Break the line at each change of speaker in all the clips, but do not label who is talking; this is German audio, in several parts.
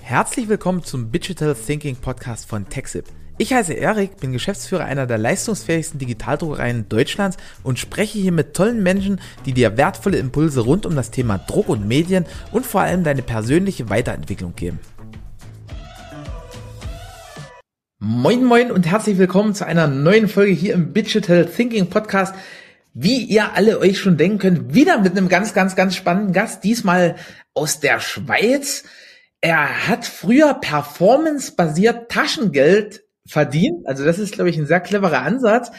Herzlich willkommen zum Digital Thinking Podcast von TechSip. Ich heiße Erik, bin Geschäftsführer einer der leistungsfähigsten Digitaldruckereien Deutschlands und spreche hier mit tollen Menschen, die dir wertvolle Impulse rund um das Thema Druck und Medien und vor allem deine persönliche Weiterentwicklung geben. Moin moin und herzlich willkommen zu einer neuen Folge hier im Digital Thinking Podcast. Wie ihr alle euch schon denken könnt, wieder mit einem ganz, ganz, ganz spannenden Gast, diesmal aus der Schweiz. Er hat früher performance-basiert Taschengeld verdient. Also das ist, glaube ich, ein sehr cleverer Ansatz.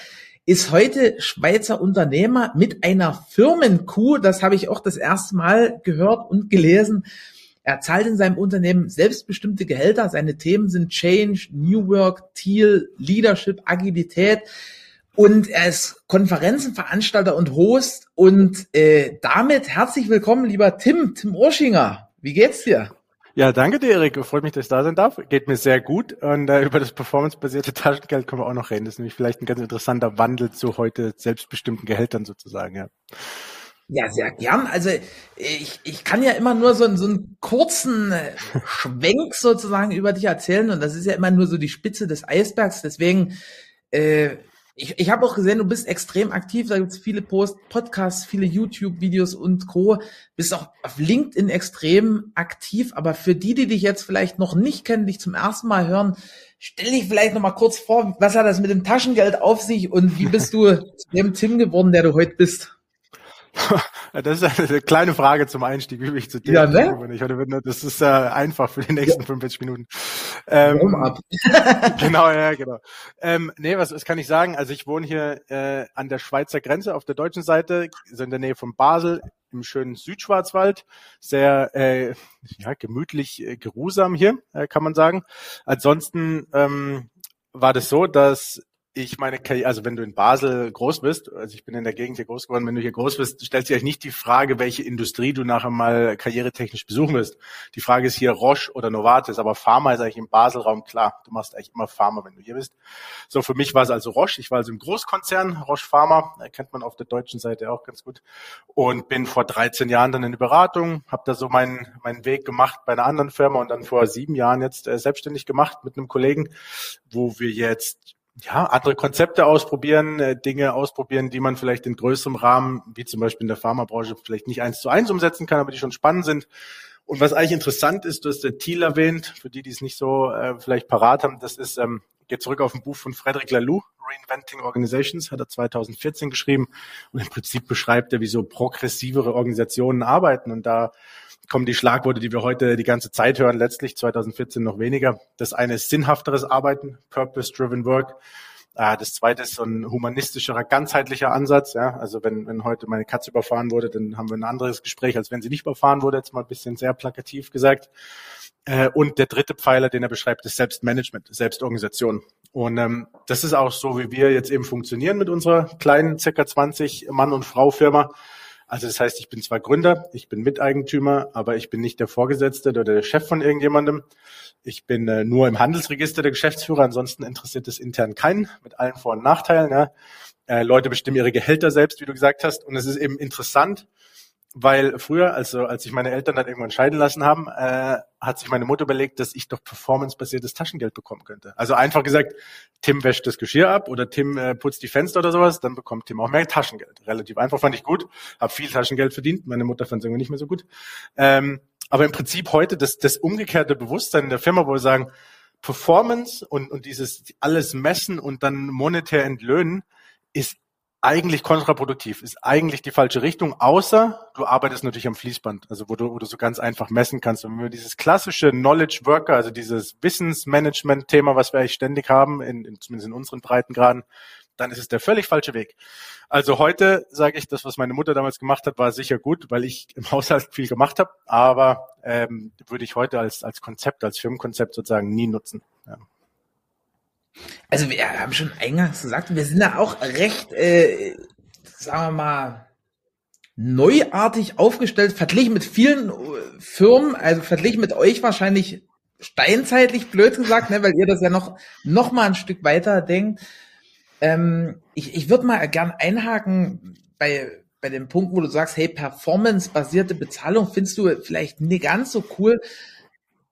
Ist heute Schweizer Unternehmer mit einer Firmenkuh. Das habe ich auch das erste Mal gehört und gelesen. Er zahlt in seinem Unternehmen selbstbestimmte Gehälter. Seine Themen sind Change, New Work, Teal, Leadership, Agilität. Und er ist Konferenzenveranstalter und Host. Und äh, damit herzlich willkommen, lieber Tim, Tim Urschinger. Wie geht's dir?
Ja, danke dir, Erik. Freut mich, dass ich da sein darf. Geht mir sehr gut. Und äh, über das performancebasierte Taschengeld können wir auch noch reden. Das ist nämlich vielleicht ein ganz interessanter Wandel zu heute selbstbestimmten Gehältern sozusagen, ja.
Ja, sehr gern. Also ich, ich kann ja immer nur so, so einen kurzen äh, Schwenk sozusagen über dich erzählen und das ist ja immer nur so die Spitze des Eisbergs. Deswegen äh, ich, ich habe auch gesehen, du bist extrem aktiv, da gibt's viele Post, Podcasts, viele YouTube-Videos und Co. Bist auch auf LinkedIn extrem aktiv, aber für die, die dich jetzt vielleicht noch nicht kennen, dich zum ersten Mal hören, stell dich vielleicht noch mal kurz vor, was hat das mit dem Taschengeld auf sich und wie bist du zu dem Tim geworden, der du heute bist?
Das ist eine kleine Frage zum Einstieg, wie ich zu dir
ja, ne?
ich Das ist äh, einfach für die nächsten ja. 45 Minuten. Ähm, ab. genau, ja, genau. Ähm, nee, was, was kann ich sagen? Also ich wohne hier äh, an der Schweizer Grenze auf der deutschen Seite, so in der Nähe von Basel, im schönen Südschwarzwald. Sehr äh, ja, gemütlich, äh, geruhsam hier, äh, kann man sagen. Ansonsten ähm, war das so, dass ich meine also wenn du in Basel groß bist, also ich bin in der Gegend hier groß geworden, wenn du hier groß bist, stellt sich eigentlich nicht die Frage, welche Industrie du nachher mal karrieretechnisch besuchen wirst. Die Frage ist hier Roche oder Novartis, aber Pharma ist eigentlich im Baselraum klar. Du machst eigentlich immer Pharma, wenn du hier bist. So, für mich war es also Roche. Ich war also im Großkonzern, Roche Pharma, kennt man auf der deutschen Seite auch ganz gut. Und bin vor 13 Jahren dann in die Beratung, habe da so meinen, meinen Weg gemacht bei einer anderen Firma und dann vor sieben Jahren jetzt äh, selbstständig gemacht mit einem Kollegen, wo wir jetzt ja, andere Konzepte ausprobieren, äh, Dinge ausprobieren, die man vielleicht in größerem Rahmen, wie zum Beispiel in der Pharmabranche, vielleicht nicht eins zu eins umsetzen kann, aber die schon spannend sind. Und was eigentlich interessant ist, du hast der Thiel erwähnt, für die, die es nicht so äh, vielleicht parat haben, das ist, ähm, geht zurück auf ein Buch von Frederic Laloux, Reinventing Organizations, hat er 2014 geschrieben und im Prinzip beschreibt er, wie so progressivere Organisationen arbeiten und da kommen die Schlagworte, die wir heute die ganze Zeit hören, letztlich 2014 noch weniger. Das eine ist sinnhafteres Arbeiten, Purpose-Driven Work. Äh, das zweite ist so ein humanistischerer, ganzheitlicher Ansatz. Ja, also wenn, wenn heute meine Katze überfahren wurde, dann haben wir ein anderes Gespräch, als wenn sie nicht überfahren wurde. Jetzt mal ein bisschen sehr plakativ gesagt. Äh, und der dritte Pfeiler, den er beschreibt, ist Selbstmanagement, Selbstorganisation. Und ähm, das ist auch so, wie wir jetzt eben funktionieren mit unserer kleinen, circa 20 Mann- und Frau-Firma. Also das heißt, ich bin zwar Gründer, ich bin Miteigentümer, aber ich bin nicht der Vorgesetzte oder der Chef von irgendjemandem. Ich bin äh, nur im Handelsregister der Geschäftsführer, ansonsten interessiert es intern keinen, mit allen Vor- und Nachteilen. Ja. Äh, Leute bestimmen ihre Gehälter selbst, wie du gesagt hast. Und es ist eben interessant, weil früher, also als sich meine Eltern dann irgendwann scheiden lassen haben, äh, hat sich meine Mutter überlegt, dass ich doch performancebasiertes Taschengeld bekommen könnte. Also einfach gesagt, Tim wäscht das Geschirr ab oder Tim äh, putzt die Fenster oder sowas, dann bekommt Tim auch mehr Taschengeld. Relativ einfach, fand ich gut, habe viel Taschengeld verdient, meine Mutter fand es irgendwie nicht mehr so gut. Ähm, aber im Prinzip heute das, das umgekehrte Bewusstsein in der Firma, wo wir sagen, Performance und, und dieses alles messen und dann monetär entlöhnen, ist eigentlich kontraproduktiv, ist eigentlich die falsche Richtung, außer du arbeitest natürlich am Fließband, also wo du, wo du so ganz einfach messen kannst. Und wenn wir dieses klassische Knowledge Worker, also dieses Wissensmanagement-Thema, was wir eigentlich ständig haben, in, in, zumindest in unseren Breitengraden, dann ist es der völlig falsche Weg. Also heute sage ich, das, was meine Mutter damals gemacht hat, war sicher gut, weil ich im Haushalt viel gemacht habe, aber ähm, würde ich heute als, als Konzept, als Firmenkonzept sozusagen nie nutzen. Ja.
Also wir haben schon eingangs gesagt, wir sind da auch recht, äh, sagen wir mal, neuartig aufgestellt, verglichen mit vielen äh, Firmen, also verglichen mit euch wahrscheinlich steinzeitlich, blöd gesagt, ne, weil ihr das ja noch, noch mal ein Stück weiter denkt. Ähm, ich ich würde mal gern einhaken bei, bei dem Punkt, wo du sagst, hey, performance-basierte Bezahlung findest du vielleicht nicht ganz so cool.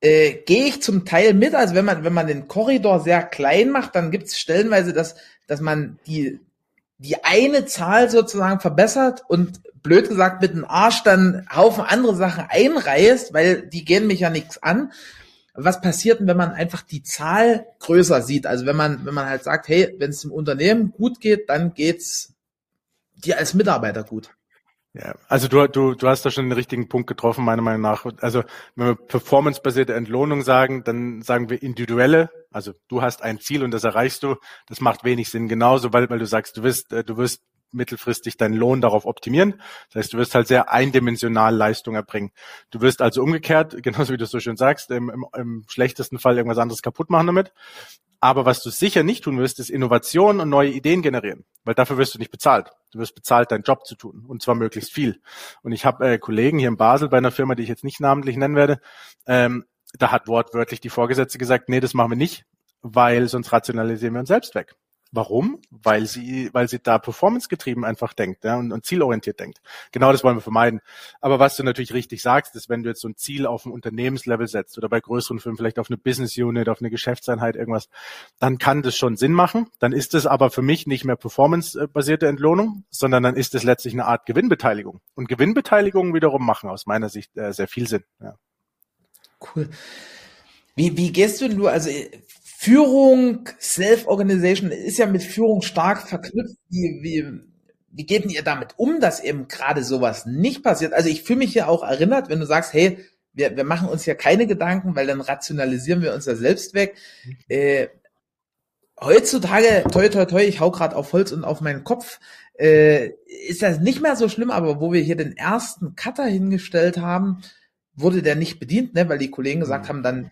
Äh, gehe ich zum Teil mit. Also wenn man, wenn man den Korridor sehr klein macht, dann gibt es stellenweise, dass, dass man die, die eine Zahl sozusagen verbessert und blöd gesagt mit dem Arsch dann Haufen andere Sachen einreißt, weil die gehen mich ja nichts an. Was passiert denn, wenn man einfach die Zahl größer sieht? Also wenn man, wenn man halt sagt, hey, wenn es dem Unternehmen gut geht, dann geht's dir als Mitarbeiter gut.
Ja, also du, du, du hast da schon den richtigen Punkt getroffen, meiner Meinung nach. Also wenn wir performancebasierte Entlohnung sagen, dann sagen wir individuelle. Also du hast ein Ziel und das erreichst du. Das macht wenig Sinn genauso, weil, weil du sagst, du wirst, äh, du wirst mittelfristig deinen Lohn darauf optimieren. Das heißt, du wirst halt sehr eindimensional Leistung erbringen. Du wirst also umgekehrt, genauso wie du es so schön sagst, im, im, im schlechtesten Fall irgendwas anderes kaputt machen damit. Aber was du sicher nicht tun wirst, ist Innovationen und neue Ideen generieren, weil dafür wirst du nicht bezahlt. Du wirst bezahlt, deinen Job zu tun und zwar möglichst viel. Und ich habe äh, Kollegen hier in Basel bei einer Firma, die ich jetzt nicht namentlich nennen werde, ähm, da hat wortwörtlich die Vorgesetzte gesagt, nee, das machen wir nicht, weil sonst rationalisieren wir uns selbst weg. Warum? Weil sie, weil sie da performancegetrieben einfach denkt ja, und, und zielorientiert denkt. Genau das wollen wir vermeiden. Aber was du natürlich richtig sagst, ist, wenn du jetzt so ein Ziel auf ein Unternehmenslevel setzt oder bei größeren Firmen vielleicht auf eine Business Unit, auf eine Geschäftseinheit irgendwas, dann kann das schon Sinn machen. Dann ist es aber für mich nicht mehr performancebasierte Entlohnung, sondern dann ist es letztlich eine Art Gewinnbeteiligung. Und Gewinnbeteiligungen wiederum machen aus meiner Sicht äh, sehr viel Sinn. Ja.
Cool. Wie, wie gehst du nur, also Führung, Self-Organization ist ja mit Führung stark verknüpft. Wie, wie, wie geht denn ihr damit um, dass eben gerade sowas nicht passiert? Also ich fühle mich ja auch erinnert, wenn du sagst, hey, wir, wir machen uns ja keine Gedanken, weil dann rationalisieren wir uns ja selbst weg. Äh, heutzutage, toi, toi, toi, ich hau gerade auf Holz und auf meinen Kopf, äh, ist das nicht mehr so schlimm, aber wo wir hier den ersten Cutter hingestellt haben, wurde der nicht bedient, ne, weil die Kollegen gesagt mhm. haben, dann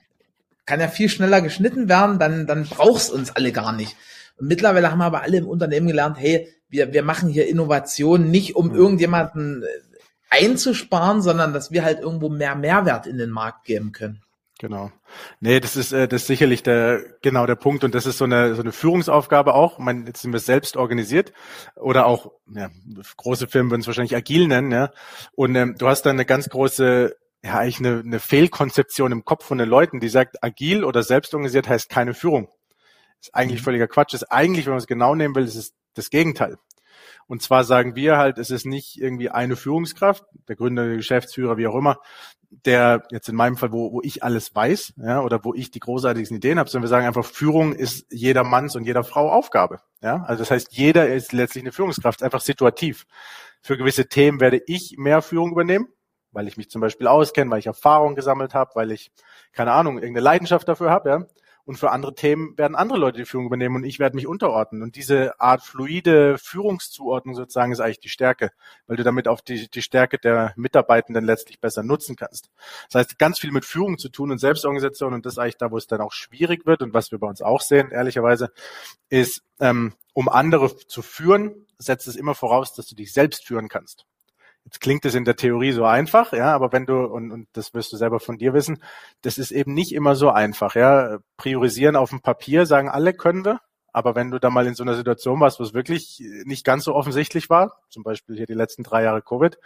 kann ja viel schneller geschnitten werden, dann, dann brauchst uns alle gar nicht. Und mittlerweile haben aber alle im Unternehmen gelernt, hey, wir, wir machen hier Innovation nicht, um irgendjemanden äh, einzusparen, sondern dass wir halt irgendwo mehr Mehrwert in den Markt geben können.
Genau. Nee, das ist, äh, das ist sicherlich der, genau der Punkt und das ist so eine, so eine Führungsaufgabe auch. Ich meine, jetzt sind wir selbst organisiert oder auch, ja, große Firmen würden es wahrscheinlich agil nennen, ja. Und ähm, du hast da eine ganz große ja eigentlich eine, eine Fehlkonzeption im Kopf von den Leuten, die sagt, agil oder selbstorganisiert heißt keine Führung. ist eigentlich mhm. völliger Quatsch. ist eigentlich, wenn man es genau nehmen will, ist es das Gegenteil. Und zwar sagen wir halt, es ist nicht irgendwie eine Führungskraft, der Gründer, der Geschäftsführer, wie auch immer, der jetzt in meinem Fall, wo, wo ich alles weiß, ja, oder wo ich die großartigsten Ideen habe, sondern wir sagen einfach, Führung ist jeder Manns und jeder Frau Aufgabe. Ja, also das heißt, jeder ist letztlich eine Führungskraft, einfach situativ. Für gewisse Themen werde ich mehr Führung übernehmen weil ich mich zum Beispiel auskenne, weil ich Erfahrung gesammelt habe, weil ich, keine Ahnung, irgendeine Leidenschaft dafür habe, ja. Und für andere Themen werden andere Leute die Führung übernehmen und ich werde mich unterordnen. Und diese Art fluide Führungszuordnung sozusagen ist eigentlich die Stärke, weil du damit auch die, die Stärke der Mitarbeitenden letztlich besser nutzen kannst. Das heißt, ganz viel mit Führung zu tun und Selbstorganisation und das ist eigentlich da, wo es dann auch schwierig wird und was wir bei uns auch sehen, ehrlicherweise, ist, ähm, um andere zu führen, setzt es immer voraus, dass du dich selbst führen kannst. Jetzt klingt es in der Theorie so einfach, ja, aber wenn du, und, und das wirst du selber von dir wissen, das ist eben nicht immer so einfach, ja. Priorisieren auf dem Papier, sagen alle, können wir. Aber wenn du da mal in so einer Situation warst, wo es wirklich nicht ganz so offensichtlich war, zum Beispiel hier die letzten drei Jahre Covid,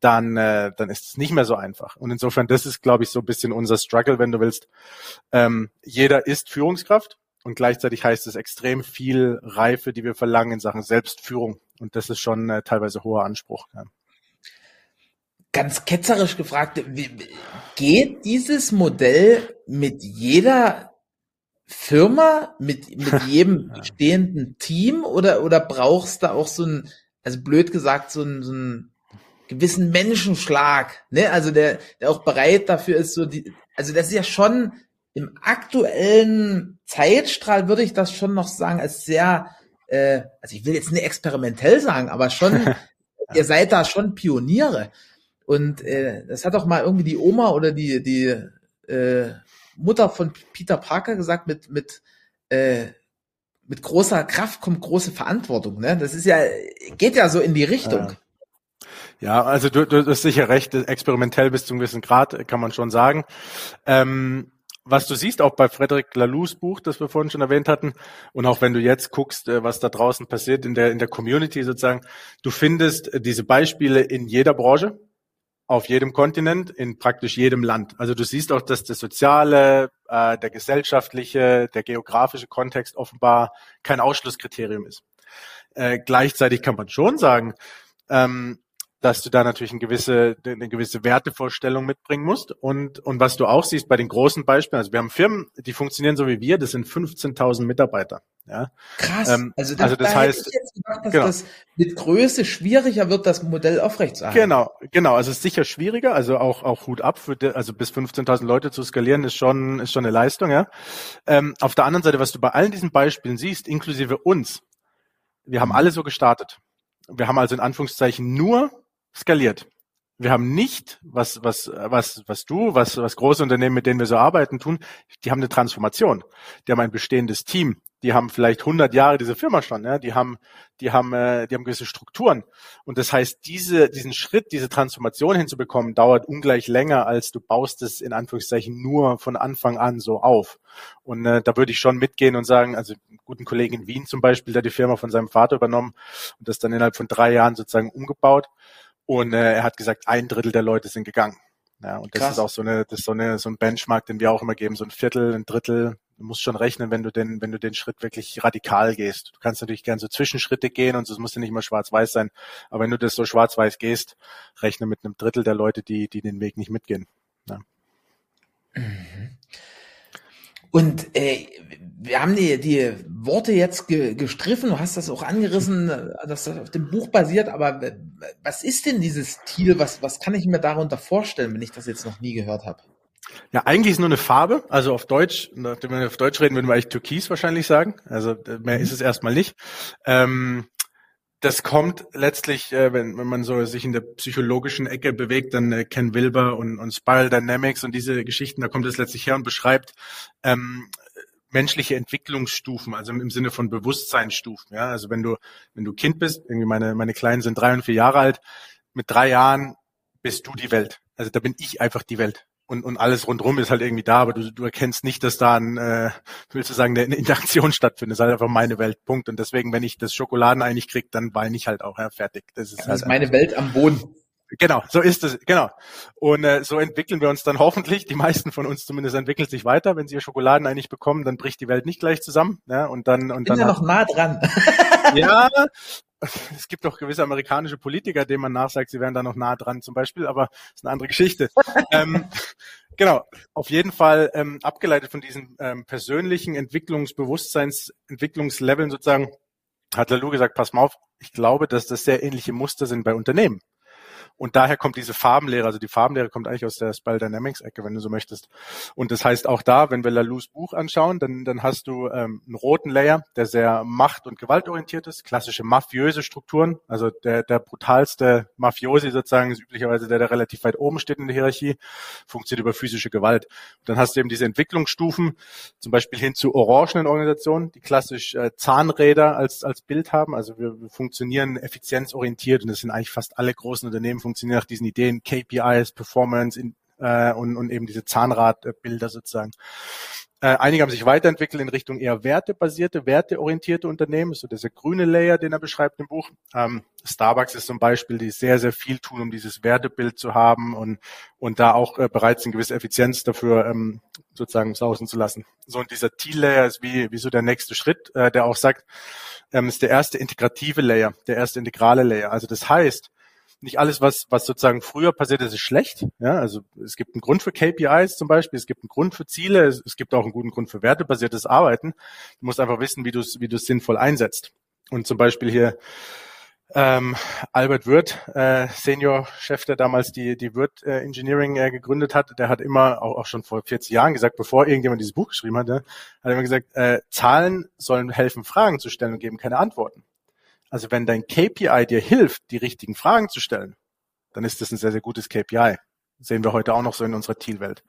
dann, äh, dann ist es nicht mehr so einfach. Und insofern, das ist, glaube ich, so ein bisschen unser Struggle, wenn du willst. Ähm, jeder ist Führungskraft und gleichzeitig heißt es extrem viel Reife, die wir verlangen in Sachen Selbstführung. Und das ist schon äh, teilweise hoher Anspruch. Ja
ganz ketzerisch gefragt, geht dieses Modell mit jeder Firma, mit, mit jedem bestehenden Team oder, oder brauchst du auch so ein, also blöd gesagt, so ein, so ein gewissen Menschenschlag, ne? Also der, der auch bereit dafür ist, so die, also das ist ja schon im aktuellen Zeitstrahl würde ich das schon noch sagen, als sehr, äh, also ich will jetzt nicht experimentell sagen, aber schon, ihr seid da schon Pioniere. Und äh, das hat auch mal irgendwie die Oma oder die, die äh, Mutter von Peter Parker gesagt, mit, mit, äh, mit großer Kraft kommt große Verantwortung. Ne? Das ist ja, geht ja so in die Richtung.
Ja, also du, du hast sicher recht, experimentell bis zu einem gewissen Grad, kann man schon sagen. Ähm, was du siehst, auch bei Frederic Laloux Buch, das wir vorhin schon erwähnt hatten, und auch wenn du jetzt guckst, äh, was da draußen passiert in der, in der Community sozusagen, du findest äh, diese Beispiele in jeder Branche auf jedem Kontinent, in praktisch jedem Land. Also du siehst auch, dass der soziale, äh, der gesellschaftliche, der geografische Kontext offenbar kein Ausschlusskriterium ist. Äh, gleichzeitig kann man schon sagen, ähm, dass du da natürlich eine gewisse, eine gewisse Wertevorstellung mitbringen musst. Und, und was du auch siehst bei den großen Beispielen, also wir haben Firmen, die funktionieren so wie wir, das sind 15.000 Mitarbeiter. Ja.
Krass. Ähm, also, das, also das da heißt, gedacht, dass genau. das mit Größe schwieriger wird, das Modell aufrechtzuerhalten.
Genau, genau. Also es ist sicher schwieriger. Also auch auch Hut ab für, also bis 15.000 Leute zu skalieren ist schon ist schon eine Leistung. Ja. Ähm, auf der anderen Seite, was du bei allen diesen Beispielen siehst, inklusive uns, wir haben alle so gestartet. Wir haben also in Anführungszeichen nur skaliert. Wir haben nicht, was, was, was, was du, was, was große Unternehmen, mit denen wir so arbeiten, tun, die haben eine Transformation. Die haben ein bestehendes Team. Die haben vielleicht 100 Jahre diese Firma schon. Ja? Die haben, die haben, äh, die haben gewisse Strukturen. Und das heißt, diese, diesen Schritt, diese Transformation hinzubekommen, dauert ungleich länger, als du baust es in Anführungszeichen nur von Anfang an so auf. Und äh, da würde ich schon mitgehen und sagen, also guten Kollegen in Wien zum Beispiel, der die Firma von seinem Vater übernommen und das dann innerhalb von drei Jahren sozusagen umgebaut. Und äh, er hat gesagt, ein Drittel der Leute sind gegangen. Ja, und das Krass. ist auch so eine, das ist so eine, so ein Benchmark, den wir auch immer geben, so ein Viertel, ein Drittel. Du musst schon rechnen, wenn du den, wenn du den Schritt wirklich radikal gehst. Du kannst natürlich gern so Zwischenschritte gehen und es muss ja nicht immer schwarz-weiß sein. Aber wenn du das so schwarz-weiß gehst, rechne mit einem Drittel der Leute, die, die den Weg nicht mitgehen. Ja.
Mhm. Und äh, wir haben die, die Worte jetzt ge, gestriffen, du hast das auch angerissen, dass das auf dem Buch basiert, aber was ist denn dieses Thiel? Was, was kann ich mir darunter vorstellen, wenn ich das jetzt noch nie gehört habe?
Ja, eigentlich ist nur eine Farbe. Also auf Deutsch, nachdem wir auf Deutsch reden, würden wir eigentlich Türkis wahrscheinlich sagen. Also mehr ist es erstmal nicht. Ähm, das kommt letztlich, äh, wenn, wenn man so sich in der psychologischen Ecke bewegt, dann äh, Ken Wilber und, und Spiral Dynamics und diese Geschichten, da kommt es letztlich her und beschreibt ähm, menschliche Entwicklungsstufen, also im Sinne von Bewusstseinsstufen. Ja, also wenn du wenn du Kind bist, irgendwie meine meine Kleinen sind drei und vier Jahre alt, mit drei Jahren bist du die Welt. Also da bin ich einfach die Welt und, und alles rundrum ist halt irgendwie da, aber du, du erkennst nicht, dass da ein, äh, willst du sagen, eine Interaktion stattfindet. Das ist halt einfach meine Welt, Punkt. Und deswegen, wenn ich das Schokoladenei nicht krieg, dann weine ich halt auch, ja, fertig.
Das ist, das halt ist meine Welt am Boden.
Genau, so ist es, genau. Und äh, so entwickeln wir uns dann hoffentlich, die meisten von uns zumindest entwickelt sich weiter. Wenn sie ihr Schokoladen eigentlich bekommen, dann bricht die Welt nicht gleich zusammen. Ja, und dann, und
Bin
dann
ja noch nah dran.
ja, es gibt auch gewisse amerikanische Politiker, denen man nachsagt, sie wären da noch nah dran zum Beispiel, aber ist eine andere Geschichte. ähm, genau, auf jeden Fall ähm, abgeleitet von diesen ähm, persönlichen Entwicklungsbewusstseins, Entwicklungsleveln sozusagen, hat Lalou gesagt, pass mal auf, ich glaube, dass das sehr ähnliche Muster sind bei Unternehmen. Und daher kommt diese Farbenlehre, also die Farbenlehre kommt eigentlich aus der Spell Dynamics Ecke, wenn du so möchtest. Und das heißt auch da, wenn wir Lalous Buch anschauen, dann, dann hast du ähm, einen roten Layer, der sehr macht- und gewaltorientiert ist, klassische mafiöse Strukturen. Also der, der brutalste Mafiosi sozusagen ist üblicherweise der, der relativ weit oben steht in der Hierarchie, funktioniert über physische Gewalt. Und dann hast du eben diese Entwicklungsstufen, zum Beispiel hin zu orangenen Organisationen, die klassisch äh, Zahnräder als, als Bild haben. Also wir, wir funktionieren effizienzorientiert und das sind eigentlich fast alle großen Unternehmen funktionieren nach diesen Ideen, KPIs, Performance in, äh, und, und eben diese Zahnradbilder sozusagen. Äh, einige haben sich weiterentwickelt in Richtung eher wertebasierte, werteorientierte Unternehmen, so dieser grüne Layer, den er beschreibt im Buch. Ähm, Starbucks ist zum Beispiel, die sehr, sehr viel tun, um dieses Wertebild zu haben und, und da auch äh, bereits eine gewisse Effizienz dafür ähm, sozusagen sausen zu lassen. So und dieser T-Layer ist wie, wie so der nächste Schritt, äh, der auch sagt, ähm, ist der erste integrative Layer, der erste integrale Layer. Also das heißt, nicht alles, was, was sozusagen früher passiert ist, ist schlecht. Ja, also es gibt einen Grund für KPIs zum Beispiel, es gibt einen Grund für Ziele, es, es gibt auch einen guten Grund für wertebasiertes Arbeiten. Du musst einfach wissen, wie du es wie du es sinnvoll einsetzt. Und zum Beispiel hier ähm, Albert Wirth, äh, Senior-Chef, der damals die, die Wirth äh, Engineering äh, gegründet hat, der hat immer, auch, auch schon vor 40 Jahren gesagt, bevor irgendjemand dieses Buch geschrieben hatte, hat immer gesagt, äh, Zahlen sollen helfen, Fragen zu stellen und geben keine Antworten. Also wenn dein KPI dir hilft, die richtigen Fragen zu stellen, dann ist das ein sehr, sehr gutes KPI. Das sehen wir heute auch noch so in unserer Thiel-Welt.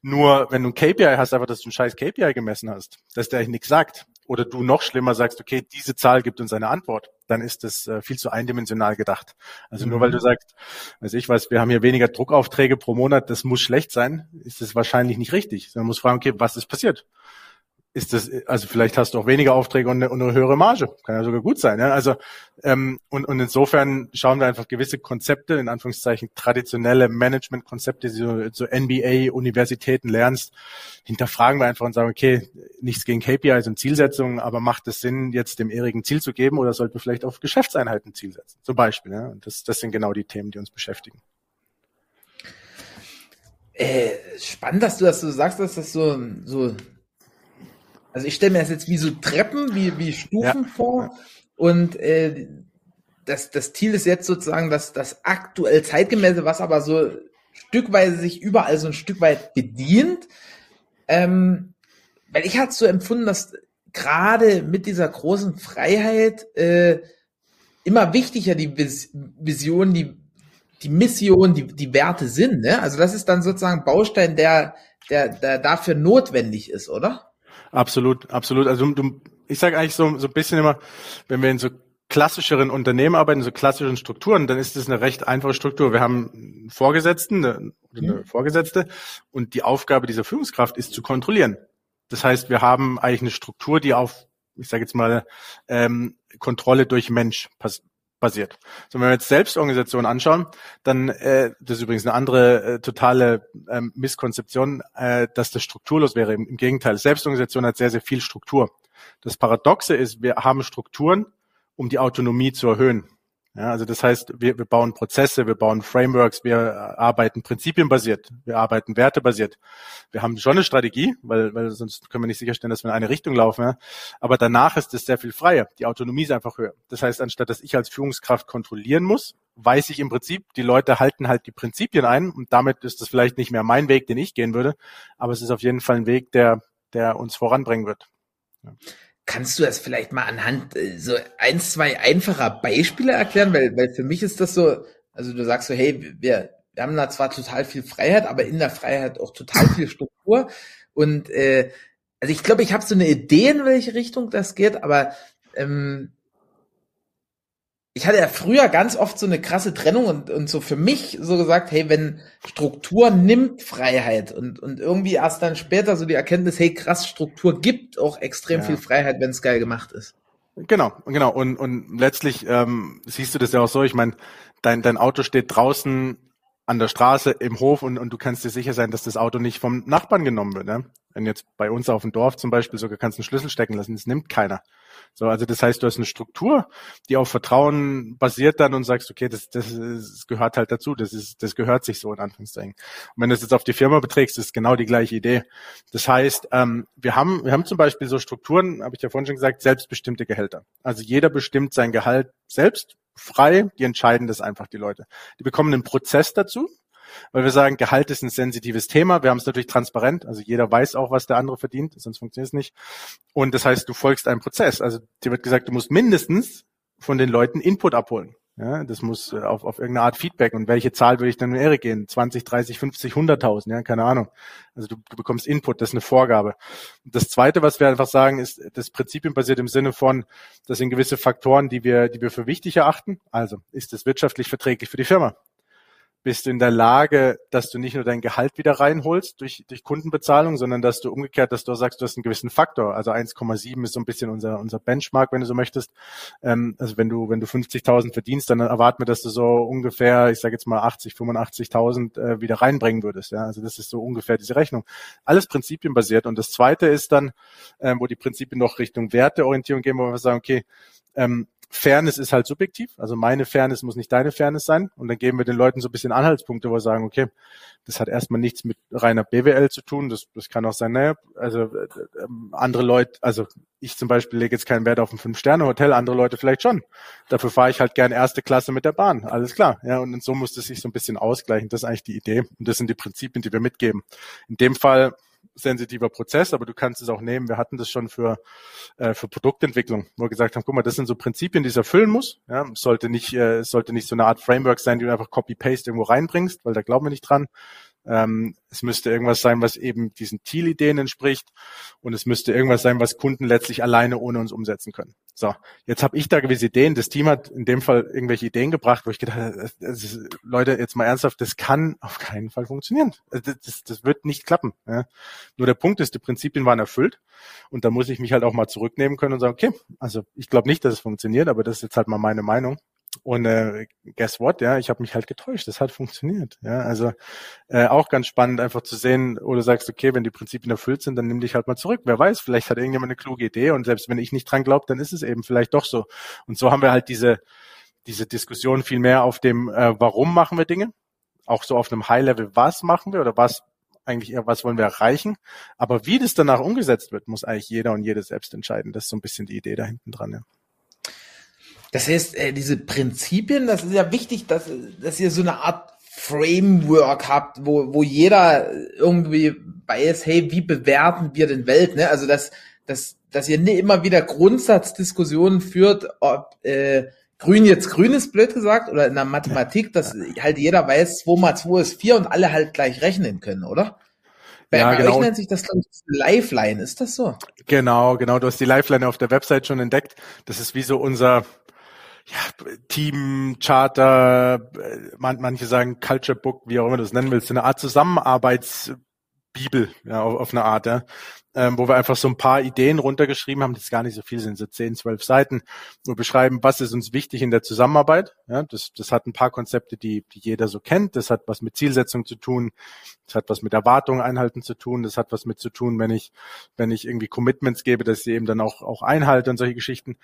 Nur wenn du ein KPI hast, einfach, dass du ein scheiß KPI gemessen hast, dass der eigentlich nichts sagt, oder du noch schlimmer sagst, okay, diese Zahl gibt uns eine Antwort, dann ist das äh, viel zu eindimensional gedacht. Also mhm. nur weil du sagst, also ich weiß, wir haben hier weniger Druckaufträge pro Monat, das muss schlecht sein, ist das wahrscheinlich nicht richtig. Man muss fragen, okay, was ist passiert? Ist das, also vielleicht hast du auch weniger Aufträge und eine, und eine höhere Marge. Kann ja sogar gut sein. Ja? Also ähm, und, und insofern schauen wir einfach gewisse Konzepte, in Anführungszeichen traditionelle Management-Konzepte, die du so NBA-Universitäten lernst, hinterfragen wir einfach und sagen, okay, nichts gegen KPIs und Zielsetzungen, aber macht es Sinn, jetzt dem Erigen Ziel zu geben oder sollten wir vielleicht auf Geschäftseinheiten Ziel setzen? Zum Beispiel. Ja? Und das, das sind genau die Themen, die uns beschäftigen.
Äh, spannend, dass du das so sagst, dass das so, so also ich stelle mir das jetzt wie so Treppen, wie, wie Stufen ja. vor. Und äh, das, das Ziel ist jetzt sozusagen das, das aktuell zeitgemäße, was aber so stückweise sich überall so ein Stück weit bedient. Ähm, weil ich hatte so empfunden, dass gerade mit dieser großen Freiheit äh, immer wichtiger die Vision, die, die Mission, die, die Werte sind. Ne? Also das ist dann sozusagen Baustein, der, der, der dafür notwendig ist, oder?
Absolut, absolut. Also du, ich sage eigentlich so, so ein bisschen immer, wenn wir in so klassischeren Unternehmen arbeiten, so klassischen Strukturen, dann ist das eine recht einfache Struktur. Wir haben einen Vorgesetzten eine, eine mhm. Vorgesetzte und die Aufgabe dieser Führungskraft ist zu kontrollieren. Das heißt, wir haben eigentlich eine Struktur, die auf, ich sage jetzt mal, ähm, Kontrolle durch Mensch basiert. So, wenn wir jetzt Selbstorganisation anschauen, dann äh, das ist übrigens eine andere äh, totale ähm, Misskonzeption, äh, dass das strukturlos wäre. Im, Im Gegenteil, Selbstorganisation hat sehr, sehr viel Struktur. Das Paradoxe ist, wir haben Strukturen, um die Autonomie zu erhöhen. Ja, also das heißt, wir, wir bauen Prozesse, wir bauen Frameworks, wir arbeiten prinzipienbasiert, wir arbeiten wertebasiert. Wir haben schon eine Strategie, weil, weil sonst können wir nicht sicherstellen, dass wir in eine Richtung laufen. Ja. Aber danach ist es sehr viel freier. Die Autonomie ist einfach höher. Das heißt, anstatt dass ich als Führungskraft kontrollieren muss, weiß ich im Prinzip, die Leute halten halt die Prinzipien ein und damit ist das vielleicht nicht mehr mein Weg, den ich gehen würde, aber es ist auf jeden Fall ein Weg, der, der uns voranbringen wird.
Ja. Kannst du das vielleicht mal anhand äh, so ein, zwei einfacher Beispiele erklären? Weil, weil für mich ist das so, also du sagst so, hey, wir, wir haben da zwar total viel Freiheit, aber in der Freiheit auch total viel Struktur. Und äh, also ich glaube, ich habe so eine Idee, in welche Richtung das geht, aber ähm, ich hatte ja früher ganz oft so eine krasse Trennung und, und so für mich so gesagt, hey, wenn Struktur nimmt Freiheit und, und irgendwie erst dann später so die Erkenntnis, hey, krass, Struktur gibt auch extrem ja. viel Freiheit, wenn es geil gemacht ist.
Genau, genau. Und, und letztlich ähm, siehst du das ja auch so, ich meine, dein, dein Auto steht draußen an der Straße im Hof und, und du kannst dir sicher sein, dass das Auto nicht vom Nachbarn genommen wird. Ne? Wenn jetzt bei uns auf dem Dorf zum Beispiel sogar kannst du einen Schlüssel stecken lassen, das nimmt keiner. So, also das heißt, du hast eine Struktur, die auf Vertrauen basiert dann und sagst, okay, das, das, das gehört halt dazu, das ist, das gehört sich so in Anführungszeichen. Und wenn du es jetzt auf die Firma beträgst, ist genau die gleiche Idee. Das heißt, ähm, wir haben, wir haben zum Beispiel so Strukturen, habe ich ja vorhin schon gesagt, selbstbestimmte Gehälter. Also jeder bestimmt sein Gehalt selbst frei, die entscheiden das einfach die Leute. Die bekommen einen Prozess dazu, weil wir sagen, Gehalt ist ein sensitives Thema. Wir haben es natürlich transparent, also jeder weiß auch, was der andere verdient, sonst funktioniert es nicht. Und das heißt, du folgst einem Prozess. Also dir wird gesagt, du musst mindestens von den Leuten Input abholen. Ja, das muss äh, auf, auf irgendeine Art Feedback. Und welche Zahl würde ich dann in Ehre gehen? 20, 30, 50, 100.000? Ja, keine Ahnung. Also du, du bekommst Input, das ist eine Vorgabe. Das Zweite, was wir einfach sagen, ist, das Prinzipien basiert im Sinne von, das sind gewisse Faktoren, die wir, die wir für wichtig erachten. Also, ist es wirtschaftlich verträglich für die Firma? Bist du in der Lage, dass du nicht nur dein Gehalt wieder reinholst durch, durch Kundenbezahlung, sondern dass du umgekehrt, dass du sagst, du hast einen gewissen Faktor. Also 1,7 ist so ein bisschen unser, unser Benchmark, wenn du so möchtest. Ähm, also wenn du, wenn du 50.000 verdienst, dann erwarten wir, dass du so ungefähr, ich sage jetzt mal 80, 85.000 äh, wieder reinbringen würdest. Ja, also das ist so ungefähr diese Rechnung. Alles prinzipienbasiert. Und das zweite ist dann, ähm, wo die Prinzipien noch Richtung Werteorientierung gehen, wo wir sagen, okay, ähm, Fairness ist halt subjektiv. Also meine Fairness muss nicht deine Fairness sein. Und dann geben wir den Leuten so ein bisschen Anhaltspunkte, wo wir sagen, okay, das hat erstmal nichts mit reiner BWL zu tun. Das, das kann auch sein, naja, also äh, äh, andere Leute, also ich zum Beispiel lege jetzt keinen Wert auf ein Fünf-Sterne-Hotel, andere Leute vielleicht schon. Dafür fahre ich halt gern erste Klasse mit der Bahn. Alles klar. Ja, und so muss es sich so ein bisschen ausgleichen. Das ist eigentlich die Idee. Und das sind die Prinzipien, die wir mitgeben. In dem Fall sensitiver Prozess, aber du kannst es auch nehmen. Wir hatten das schon für, äh, für Produktentwicklung, wo wir gesagt haben, guck mal, das sind so Prinzipien, die es erfüllen muss. Ja, sollte nicht, äh, sollte nicht so eine Art Framework sein, die du einfach Copy-Paste irgendwo reinbringst, weil da glauben wir nicht dran, Ähm, es müsste irgendwas sein, was eben diesen Thiel-Ideen entspricht und es müsste irgendwas sein, was Kunden letztlich alleine ohne uns umsetzen können. So, jetzt habe ich da gewisse Ideen. Das Team hat in dem Fall irgendwelche Ideen gebracht, wo ich gedacht habe, Leute, jetzt mal ernsthaft, das kann auf keinen Fall funktionieren. Das, das, das wird nicht klappen. Ja. Nur der Punkt ist, die Prinzipien waren erfüllt und da muss ich mich halt auch mal zurücknehmen können und sagen, okay, also ich glaube nicht, dass es funktioniert, aber das ist jetzt halt mal meine Meinung. Und äh, guess what? Ja, ich habe mich halt getäuscht. Das hat funktioniert. Ja, also äh, auch ganz spannend, einfach zu sehen, du sagst, okay, wenn die Prinzipien erfüllt sind, dann nimm dich halt mal zurück. Wer weiß, vielleicht hat irgendjemand eine kluge Idee und selbst wenn ich nicht dran glaube, dann ist es eben vielleicht doch so. Und so haben wir halt diese diese Diskussion viel mehr auf dem, äh, warum machen wir Dinge, auch so auf einem High-Level, was machen wir oder was eigentlich eher, was wollen wir erreichen. Aber wie das danach umgesetzt wird, muss eigentlich jeder und jede selbst entscheiden. Das ist so ein bisschen die Idee da hinten dran. Ja.
Das heißt, äh, diese Prinzipien, das ist ja wichtig, dass, dass ihr so eine Art Framework habt, wo, wo jeder irgendwie ist, hey, wie bewerten wir denn Welt, ne? Also dass, dass, dass ihr nicht immer wieder Grundsatzdiskussionen führt, ob äh, grün jetzt grün ist, blöd gesagt, oder in der Mathematik, dass halt jeder weiß, 2 mal 2 ist 4 und alle halt gleich rechnen können, oder? Bei, ja, genau. euch nennt sich das, glaube ich, Lifeline, ist das so?
Genau, genau. Du hast die Lifeline auf der Website schon entdeckt. Das ist wie so unser, ja, Team, Charter, man, manche sagen Culture Book, wie auch immer du es nennen willst, eine Art Zusammenarbeitsbibel, ja, auf, auf eine Art, ja ähm, wo wir einfach so ein paar Ideen runtergeschrieben haben, das gar nicht so viel sind, so zehn, zwölf Seiten, wo beschreiben, was ist uns wichtig in der Zusammenarbeit. Ja, das, das hat ein paar Konzepte, die, die jeder so kennt. Das hat was mit Zielsetzung zu tun. Das hat was mit Erwartungen einhalten zu tun. Das hat was mit zu tun, wenn ich, wenn ich irgendwie Commitments gebe, dass ich eben dann auch, auch einhalte und solche Geschichten.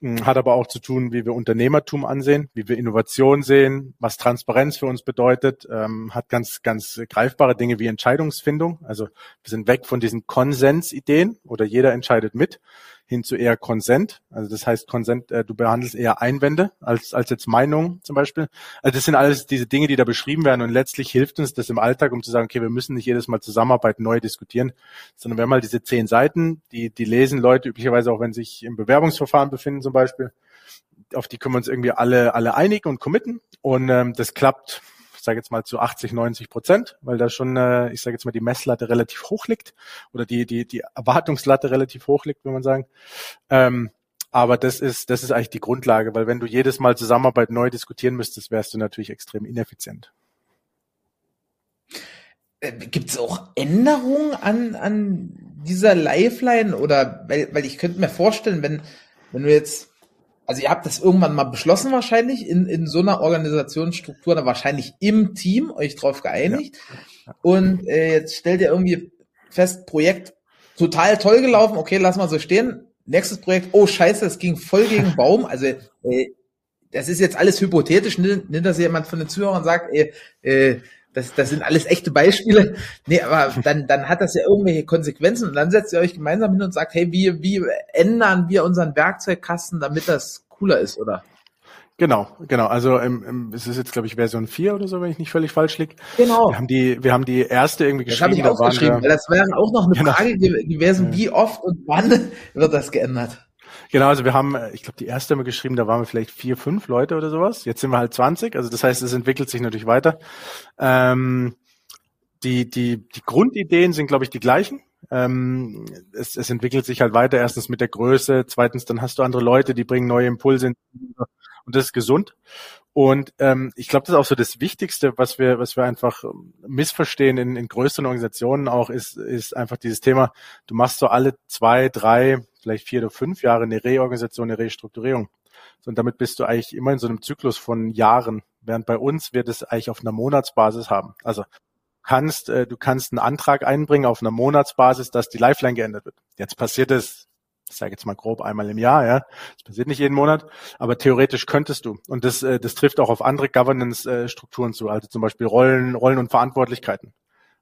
Hm, hat aber auch zu tun, wie wir Unternehmertum ansehen, wie wir Innovation sehen, was Transparenz für uns bedeutet, ähm, hat ganz, ganz greifbare Dinge wie Entscheidungsfindung. Also wir sind weg von diesen Konsens Konsens-Ideen oder jeder entscheidet mit, hin zu eher Konsent. Also das heißt, Konsent, äh, du behandelst eher Einwände als, als jetzt Meinungen zum Beispiel. Also das sind alles diese Dinge, die da beschrieben werden und letztlich hilft uns das im Alltag, um zu sagen, okay, wir müssen nicht jedes Mal zusammenarbeiten, neu diskutieren, sondern wir haben mal diese zehn Seiten, die, die lesen Leute üblicherweise auch, wenn sie sich im Bewerbungsverfahren befinden zum Beispiel. Auf die können wir uns irgendwie alle, alle einigen und committen und ähm, das klappt sage jetzt mal zu 80, 90 Prozent, weil da schon, äh, ich sage jetzt mal, die Messlatte relativ hoch liegt oder die, die, die Erwartungslatte relativ hoch liegt, wenn man sagen. Ähm, aber das ist, das ist eigentlich die Grundlage, weil wenn du jedes Mal Zusammenarbeit neu diskutieren müsstest, wärst du natürlich extrem ineffizient.
Äh, Gibt es auch Änderungen an, an dieser Lifeline oder weil, weil ich könnte mir vorstellen, wenn, wenn du jetzt also ihr habt das irgendwann mal beschlossen wahrscheinlich in, in so einer Organisationsstruktur, da wahrscheinlich im Team euch drauf geeinigt. Ja. Und äh, jetzt stellt ihr irgendwie fest, Projekt total toll gelaufen, okay, lass mal so stehen. Nächstes Projekt, oh scheiße, es ging voll gegen Baum. Also äh, das ist jetzt alles hypothetisch, nimmt das jemand von den Zuhörern sagt, äh, äh, das, das sind alles echte Beispiele. Nee, aber dann, dann hat das ja irgendwelche Konsequenzen und dann setzt ihr euch gemeinsam hin und sagt, hey, wie, wie ändern wir unseren Werkzeugkasten, damit das cooler ist, oder?
Genau, genau. Also ähm, ähm, es ist jetzt, glaube ich, Version 4 oder so, wenn ich nicht völlig falsch liege.
Genau.
Wir haben die, wir haben die erste irgendwie geschrieben.
Das habe ich auch geschrieben, weil das wäre auch noch eine genau. Frage gewesen, wie oft und wann wird das geändert?
Genau, also wir haben, äh, ich glaube, die erste haben wir geschrieben, da waren wir vielleicht vier, fünf Leute oder sowas. Jetzt sind wir halt 20, also das heißt, es entwickelt sich natürlich weiter. Ähm, die, die, die Grundideen sind, glaube ich, die gleichen. Ähm, es, es entwickelt sich halt weiter, erstens mit der Größe, zweitens dann hast du andere Leute, die bringen neue Impulse und das ist gesund. Und ähm, ich glaube, das ist auch so das Wichtigste, was wir, was wir einfach missverstehen in, in größeren Organisationen auch, ist, ist einfach dieses Thema, du machst so alle zwei, drei, vielleicht vier oder fünf Jahre eine Reorganisation, eine Restrukturierung. Und damit bist du eigentlich immer in so einem Zyklus von Jahren, während bei uns wir das eigentlich auf einer Monatsbasis haben. Also kannst, äh, du kannst einen Antrag einbringen auf einer Monatsbasis, dass die Lifeline geändert wird. Jetzt passiert es, ich sage jetzt mal grob einmal im Jahr, ja. Das passiert nicht jeden Monat, aber theoretisch könntest du. Und das, äh, das trifft auch auf andere Governance-Strukturen zu, also zum Beispiel Rollen, Rollen und Verantwortlichkeiten.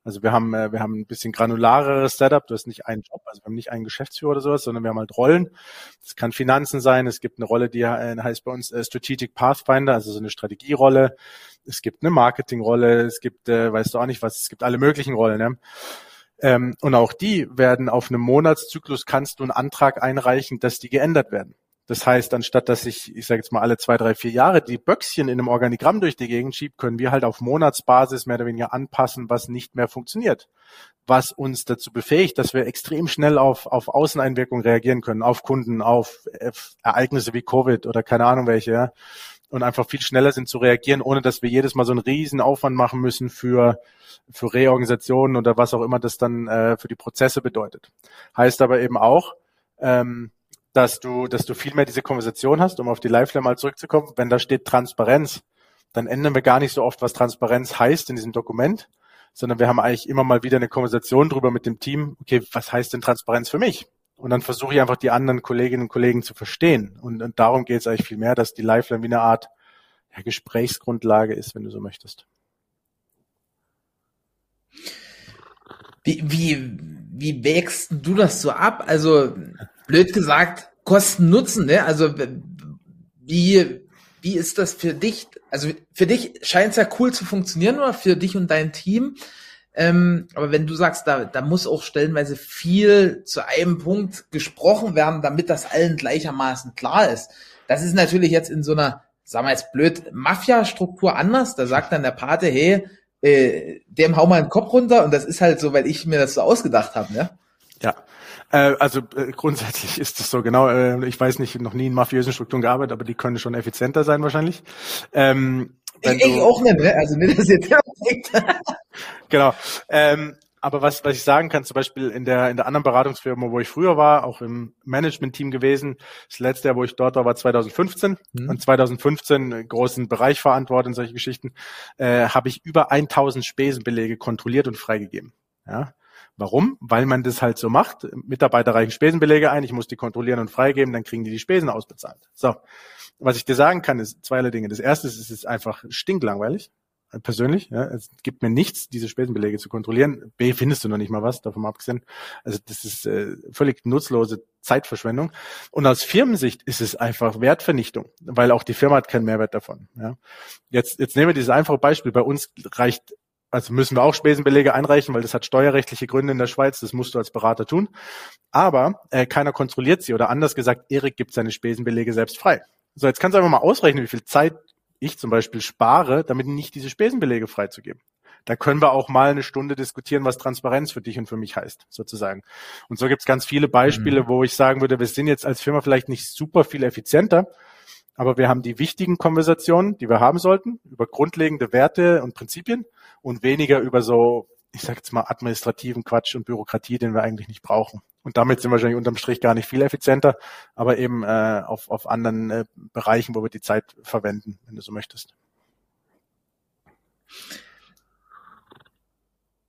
Also wir haben, äh, wir haben ein bisschen granulareres Setup. Du hast nicht einen Job, also wir haben nicht einen Geschäftsführer oder sowas, sondern wir haben halt Rollen. Es kann Finanzen sein. Es gibt eine Rolle, die äh, heißt bei uns äh, Strategic Pathfinder, also so eine Strategierolle. Es gibt eine Marketingrolle. Es gibt, äh, weißt du auch nicht was, es gibt alle möglichen Rollen. Ne? Ähm, und auch die werden auf einem Monatszyklus kannst du einen Antrag einreichen, dass die geändert werden. Das heißt, anstatt dass ich, ich sage jetzt mal, alle zwei, drei, vier Jahre die Böckchen in einem Organigramm durch die Gegend schiebe, können wir halt auf Monatsbasis mehr oder weniger anpassen, was nicht mehr funktioniert. Was uns dazu befähigt, dass wir extrem schnell auf, auf Außeneinwirkungen reagieren können, auf Kunden, auf Ereignisse wie Covid oder keine Ahnung welche, ja. Und einfach viel schneller sind zu reagieren, ohne dass wir jedes Mal so einen riesen Aufwand machen müssen für, für Reorganisationen oder was auch immer das dann äh, für die Prozesse bedeutet. Heißt aber eben auch, ähm, dass du, dass du viel mehr diese Konversation hast, um auf die Lifeline mal zurückzukommen. Wenn da steht Transparenz, dann ändern wir gar nicht so oft, was Transparenz heißt in diesem Dokument, sondern wir haben eigentlich immer mal wieder eine Konversation drüber mit dem Team. Okay, was heißt denn Transparenz für mich? Und dann versuche ich einfach die anderen Kolleginnen und Kollegen zu verstehen. Und, und darum geht es eigentlich viel mehr, dass die Lifeline wie eine Art ja, Gesprächsgrundlage ist, wenn du so möchtest.
Wie, wie, wie wägst du das so ab? Also blöd gesagt, Kosten Nutzen, ne? Also wie, wie ist das für dich? Also für dich scheint es ja cool zu funktionieren, oder für dich und dein Team. Ähm, aber wenn du sagst, da, da muss auch stellenweise viel zu einem Punkt gesprochen werden, damit das allen gleichermaßen klar ist. Das ist natürlich jetzt in so einer, sagen wir jetzt blöd, Mafia-Struktur anders. Da sagt dann der Pate, hey, äh, dem hau mal den Kopf runter und das ist halt so, weil ich mir das so ausgedacht habe, ne?
Ja, äh, also äh, grundsätzlich ist es so, genau. Äh, ich weiß nicht, noch nie in mafiösen Strukturen gearbeitet, aber die können schon effizienter sein wahrscheinlich.
Ähm, ich, ich auch nicht, ne? Also mir das jetzt
Genau. Ähm, aber was, was ich sagen kann, zum Beispiel in der, in der anderen Beratungsfirma, wo ich früher war, auch im Management-Team gewesen, das letzte Jahr, wo ich dort war, war 2015 mhm. und 2015 großen Bereich verantwortet in solche Geschichten, äh, habe ich über 1000 Spesenbelege kontrolliert und freigegeben. Ja, Warum? Weil man das halt so macht. Mitarbeiter reichen Spesenbelege ein, ich muss die kontrollieren und freigeben, dann kriegen die die Spesen ausbezahlt. So. Was ich dir sagen kann, ist zweierlei Dinge. Das erste ist, es ist einfach stinklangweilig. Äh, persönlich, ja, es gibt mir nichts, diese Spesenbelege zu kontrollieren. B, findest du noch nicht mal was, davon abgesehen. Also das ist äh, völlig nutzlose Zeitverschwendung. Und aus Firmensicht ist es einfach Wertvernichtung, weil auch die Firma hat keinen Mehrwert davon. Ja. Jetzt, jetzt nehmen wir dieses einfache Beispiel. Bei uns reicht also müssen wir auch Spesenbelege einreichen, weil das hat steuerrechtliche Gründe in der Schweiz, das musst du als Berater tun. Aber äh, keiner kontrolliert sie oder anders gesagt, Erik gibt seine Spesenbelege selbst frei. So, jetzt kannst du einfach mal ausrechnen, wie viel Zeit ich zum Beispiel spare, damit nicht diese Spesenbelege freizugeben. Da können wir auch mal eine Stunde diskutieren, was Transparenz für dich und für mich heißt, sozusagen. Und so gibt es ganz viele Beispiele, mhm. wo ich sagen würde, wir sind jetzt als Firma vielleicht nicht super viel effizienter, aber wir haben die wichtigen Konversationen, die wir haben sollten, über grundlegende Werte und Prinzipien und weniger über so, ich sage jetzt mal, administrativen Quatsch und Bürokratie, den wir eigentlich nicht brauchen. Und damit sind wir wahrscheinlich unterm Strich gar nicht viel effizienter, aber eben äh, auf, auf anderen äh, Bereichen, wo wir die Zeit verwenden, wenn du so möchtest.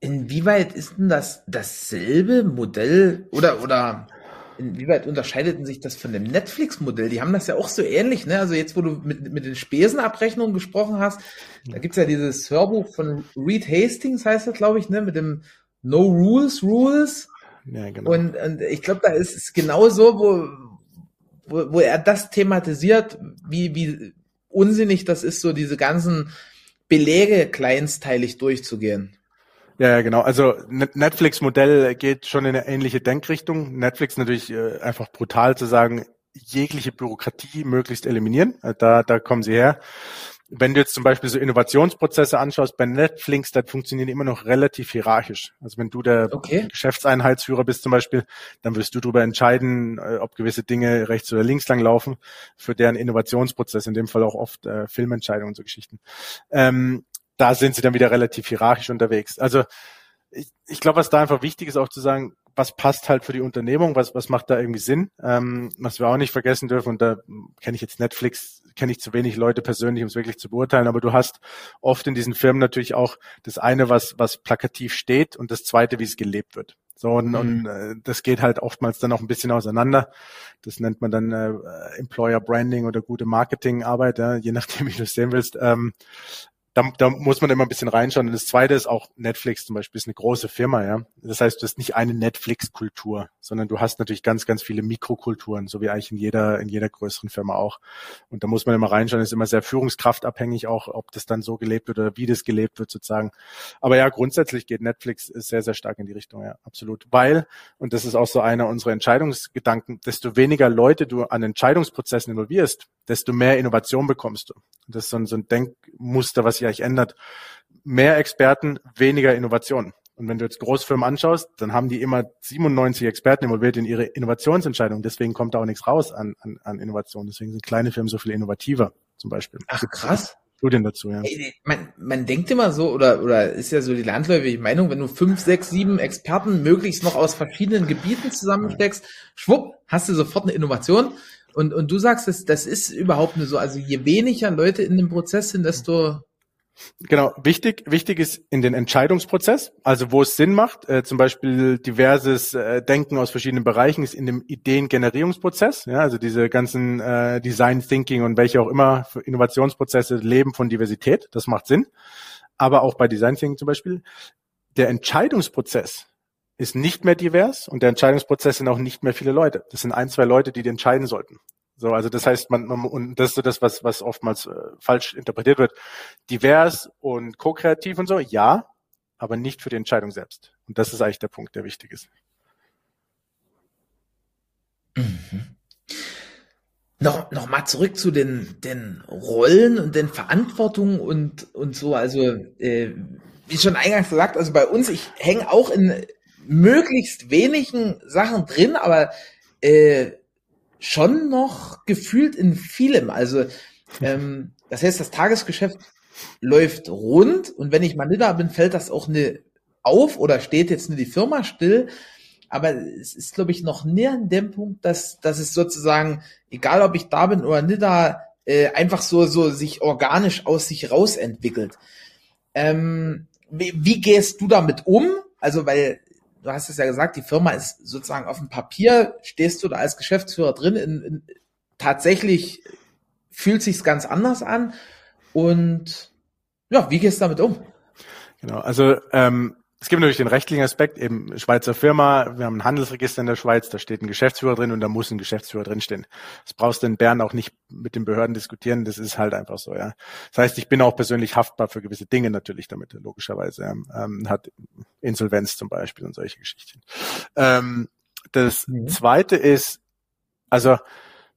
Inwieweit ist denn das dasselbe Modell oder oder inwieweit unterscheidet sich das von dem Netflix-Modell? Die haben das ja auch so ähnlich, ne? Also jetzt, wo du mit, mit den Spesenabrechnungen gesprochen hast, da gibt's ja dieses Hörbuch von Reed Hastings, heißt das, glaube ich, ne? Mit dem No Rules Rules. Ja, genau. Und, und ich glaube, da ist es genau so, wo, wo, wo er das thematisiert, wie, wie unsinnig das ist, so diese ganzen Belege kleinsteilig durchzugehen.
Ja, ja, genau. Also Netflix-Modell geht schon in eine ähnliche Denkrichtung. Netflix natürlich äh, einfach brutal zu sagen, jegliche Bürokratie möglichst eliminieren. Äh, da, da kommen sie her. Wenn du jetzt zum Beispiel so Innovationsprozesse anschaust, bei Netflix, das funktioniert immer noch relativ hierarchisch. Also wenn du der okay. Geschäftseinheitsführer bist zum Beispiel, dann wirst du darüber entscheiden, äh, ob gewisse Dinge rechts oder links lang laufen, für deren Innovationsprozess, in dem Fall auch oft äh, Filmentscheidungen und so Geschichten. Ähm, da sind sie dann wieder relativ hierarchisch unterwegs. Also ich, ich glaube, was da einfach wichtig ist, auch zu sagen, was passt halt für die Unternehmung, was, was macht da irgendwie Sinn. Ähm, was wir auch nicht vergessen dürfen, und da kenne ich jetzt Netflix, kenne ich zu wenig Leute persönlich, um es wirklich zu beurteilen, aber du hast oft in diesen Firmen natürlich auch das eine, was, was plakativ steht und das zweite, wie es gelebt wird. So, und, mhm. und äh, das geht halt oftmals dann auch ein bisschen auseinander. Das nennt man dann äh, Employer Branding oder gute Marketingarbeit, ja, je nachdem, wie du es sehen willst. Ähm, da, da muss man immer ein bisschen reinschauen. Und das zweite ist auch Netflix zum Beispiel ist eine große Firma, ja. Das heißt, du hast nicht eine Netflix-Kultur, sondern du hast natürlich ganz, ganz viele Mikrokulturen, so wie eigentlich in jeder, in jeder größeren Firma auch. Und da muss man immer reinschauen, das ist immer sehr führungskraftabhängig auch, ob das dann so gelebt wird oder wie das gelebt wird sozusagen. Aber ja, grundsätzlich geht Netflix sehr, sehr stark in die Richtung, ja, absolut. Weil, und das ist auch so einer unserer Entscheidungsgedanken, desto weniger Leute du an Entscheidungsprozessen involvierst, desto mehr Innovation bekommst du. Das ist so ein, so ein Denkmuster, was sich eigentlich ändert. Mehr Experten, weniger Innovation. Und wenn du jetzt Großfirmen anschaust, dann haben die immer 97 Experten involviert in ihre Innovationsentscheidung. Deswegen kommt da auch nichts raus an, an, an Innovation. Deswegen sind kleine Firmen so viel innovativer, zum Beispiel.
Ach, krass.
Studien dazu, ja.
Man, man denkt immer so, oder, oder ist ja so die landläufige Meinung, wenn du fünf, sechs, sieben Experten möglichst noch aus verschiedenen Gebieten zusammensteckst, schwupp, hast du sofort eine Innovation. Und, und du sagst, das, das ist überhaupt nicht so. Also je weniger Leute in dem Prozess sind, desto
Genau, wichtig, wichtig ist in den Entscheidungsprozess, also wo es Sinn macht, äh, zum Beispiel diverses äh, Denken aus verschiedenen Bereichen ist in dem Ideengenerierungsprozess, ja, also diese ganzen äh, Design Thinking und welche auch immer Innovationsprozesse leben von Diversität, das macht Sinn. Aber auch bei Design Thinking zum Beispiel, der Entscheidungsprozess ist nicht mehr divers und der Entscheidungsprozess sind auch nicht mehr viele Leute. Das sind ein, zwei Leute, die, die entscheiden sollten. So, also das heißt, man, man und das ist so das, was, was oftmals äh, falsch interpretiert wird. Divers und ko-kreativ und so, ja, aber nicht für die Entscheidung selbst. Und das ist eigentlich der Punkt, der wichtig ist.
Mhm. Noch, noch mal zurück zu den, den Rollen und den Verantwortungen und, und so. Also, äh, wie schon eingangs gesagt, also bei uns, ich hänge auch in möglichst wenigen Sachen drin, aber äh, schon noch gefühlt in vielem. Also ähm, das heißt, das Tagesgeschäft läuft rund und wenn ich mal nicht da bin, fällt das auch ne auf oder steht jetzt nur die Firma still. Aber es ist, glaube ich, noch näher an dem Punkt, dass, dass es sozusagen, egal ob ich da bin oder nicht da, äh, einfach so, so sich organisch aus sich raus entwickelt. Ähm, wie, wie gehst du damit um? Also, weil du hast es ja gesagt, die Firma ist sozusagen auf dem Papier, stehst du da als Geschäftsführer drin, in, in, tatsächlich fühlt sich's ganz anders an. Und ja, wie gehst du damit um?
Genau, also ähm, es gibt natürlich den rechtlichen Aspekt, eben Schweizer Firma, wir haben ein Handelsregister in der Schweiz, da steht ein Geschäftsführer drin und da muss ein Geschäftsführer drinstehen. Das brauchst du in Bern auch nicht mit den Behörden diskutieren, das ist halt einfach so, ja. Das heißt, ich bin auch persönlich haftbar für gewisse Dinge natürlich damit, logischerweise. Ähm, hat Insolvenz zum Beispiel und solche Geschichten. Ähm, das mhm. zweite ist, also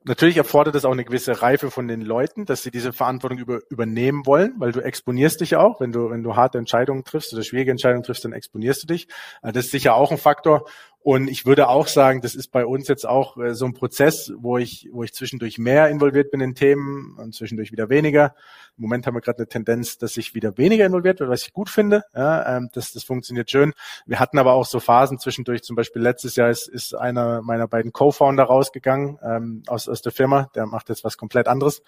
Natürlich erfordert es auch eine gewisse Reife von den Leuten, dass sie diese Verantwortung über, übernehmen wollen, weil du exponierst dich auch. Wenn du, wenn du harte Entscheidungen triffst oder schwierige Entscheidungen triffst, dann exponierst du dich. Äh, das ist sicher auch ein Faktor. Und ich würde auch sagen, das ist bei uns jetzt auch äh, so ein Prozess, wo ich, wo ich zwischendurch mehr involviert bin in Themen und zwischendurch wieder weniger. Im Moment haben wir gerade eine Tendenz, dass ich wieder weniger involviert wird, was ich gut finde. Ja, ähm, das, das funktioniert schön. Wir hatten aber auch so Phasen zwischendurch. Zum Beispiel letztes Jahr ist, ist einer meiner beiden Co-Founder rausgegangen ähm, aus, aus der Firma. Der macht jetzt was komplett anderes.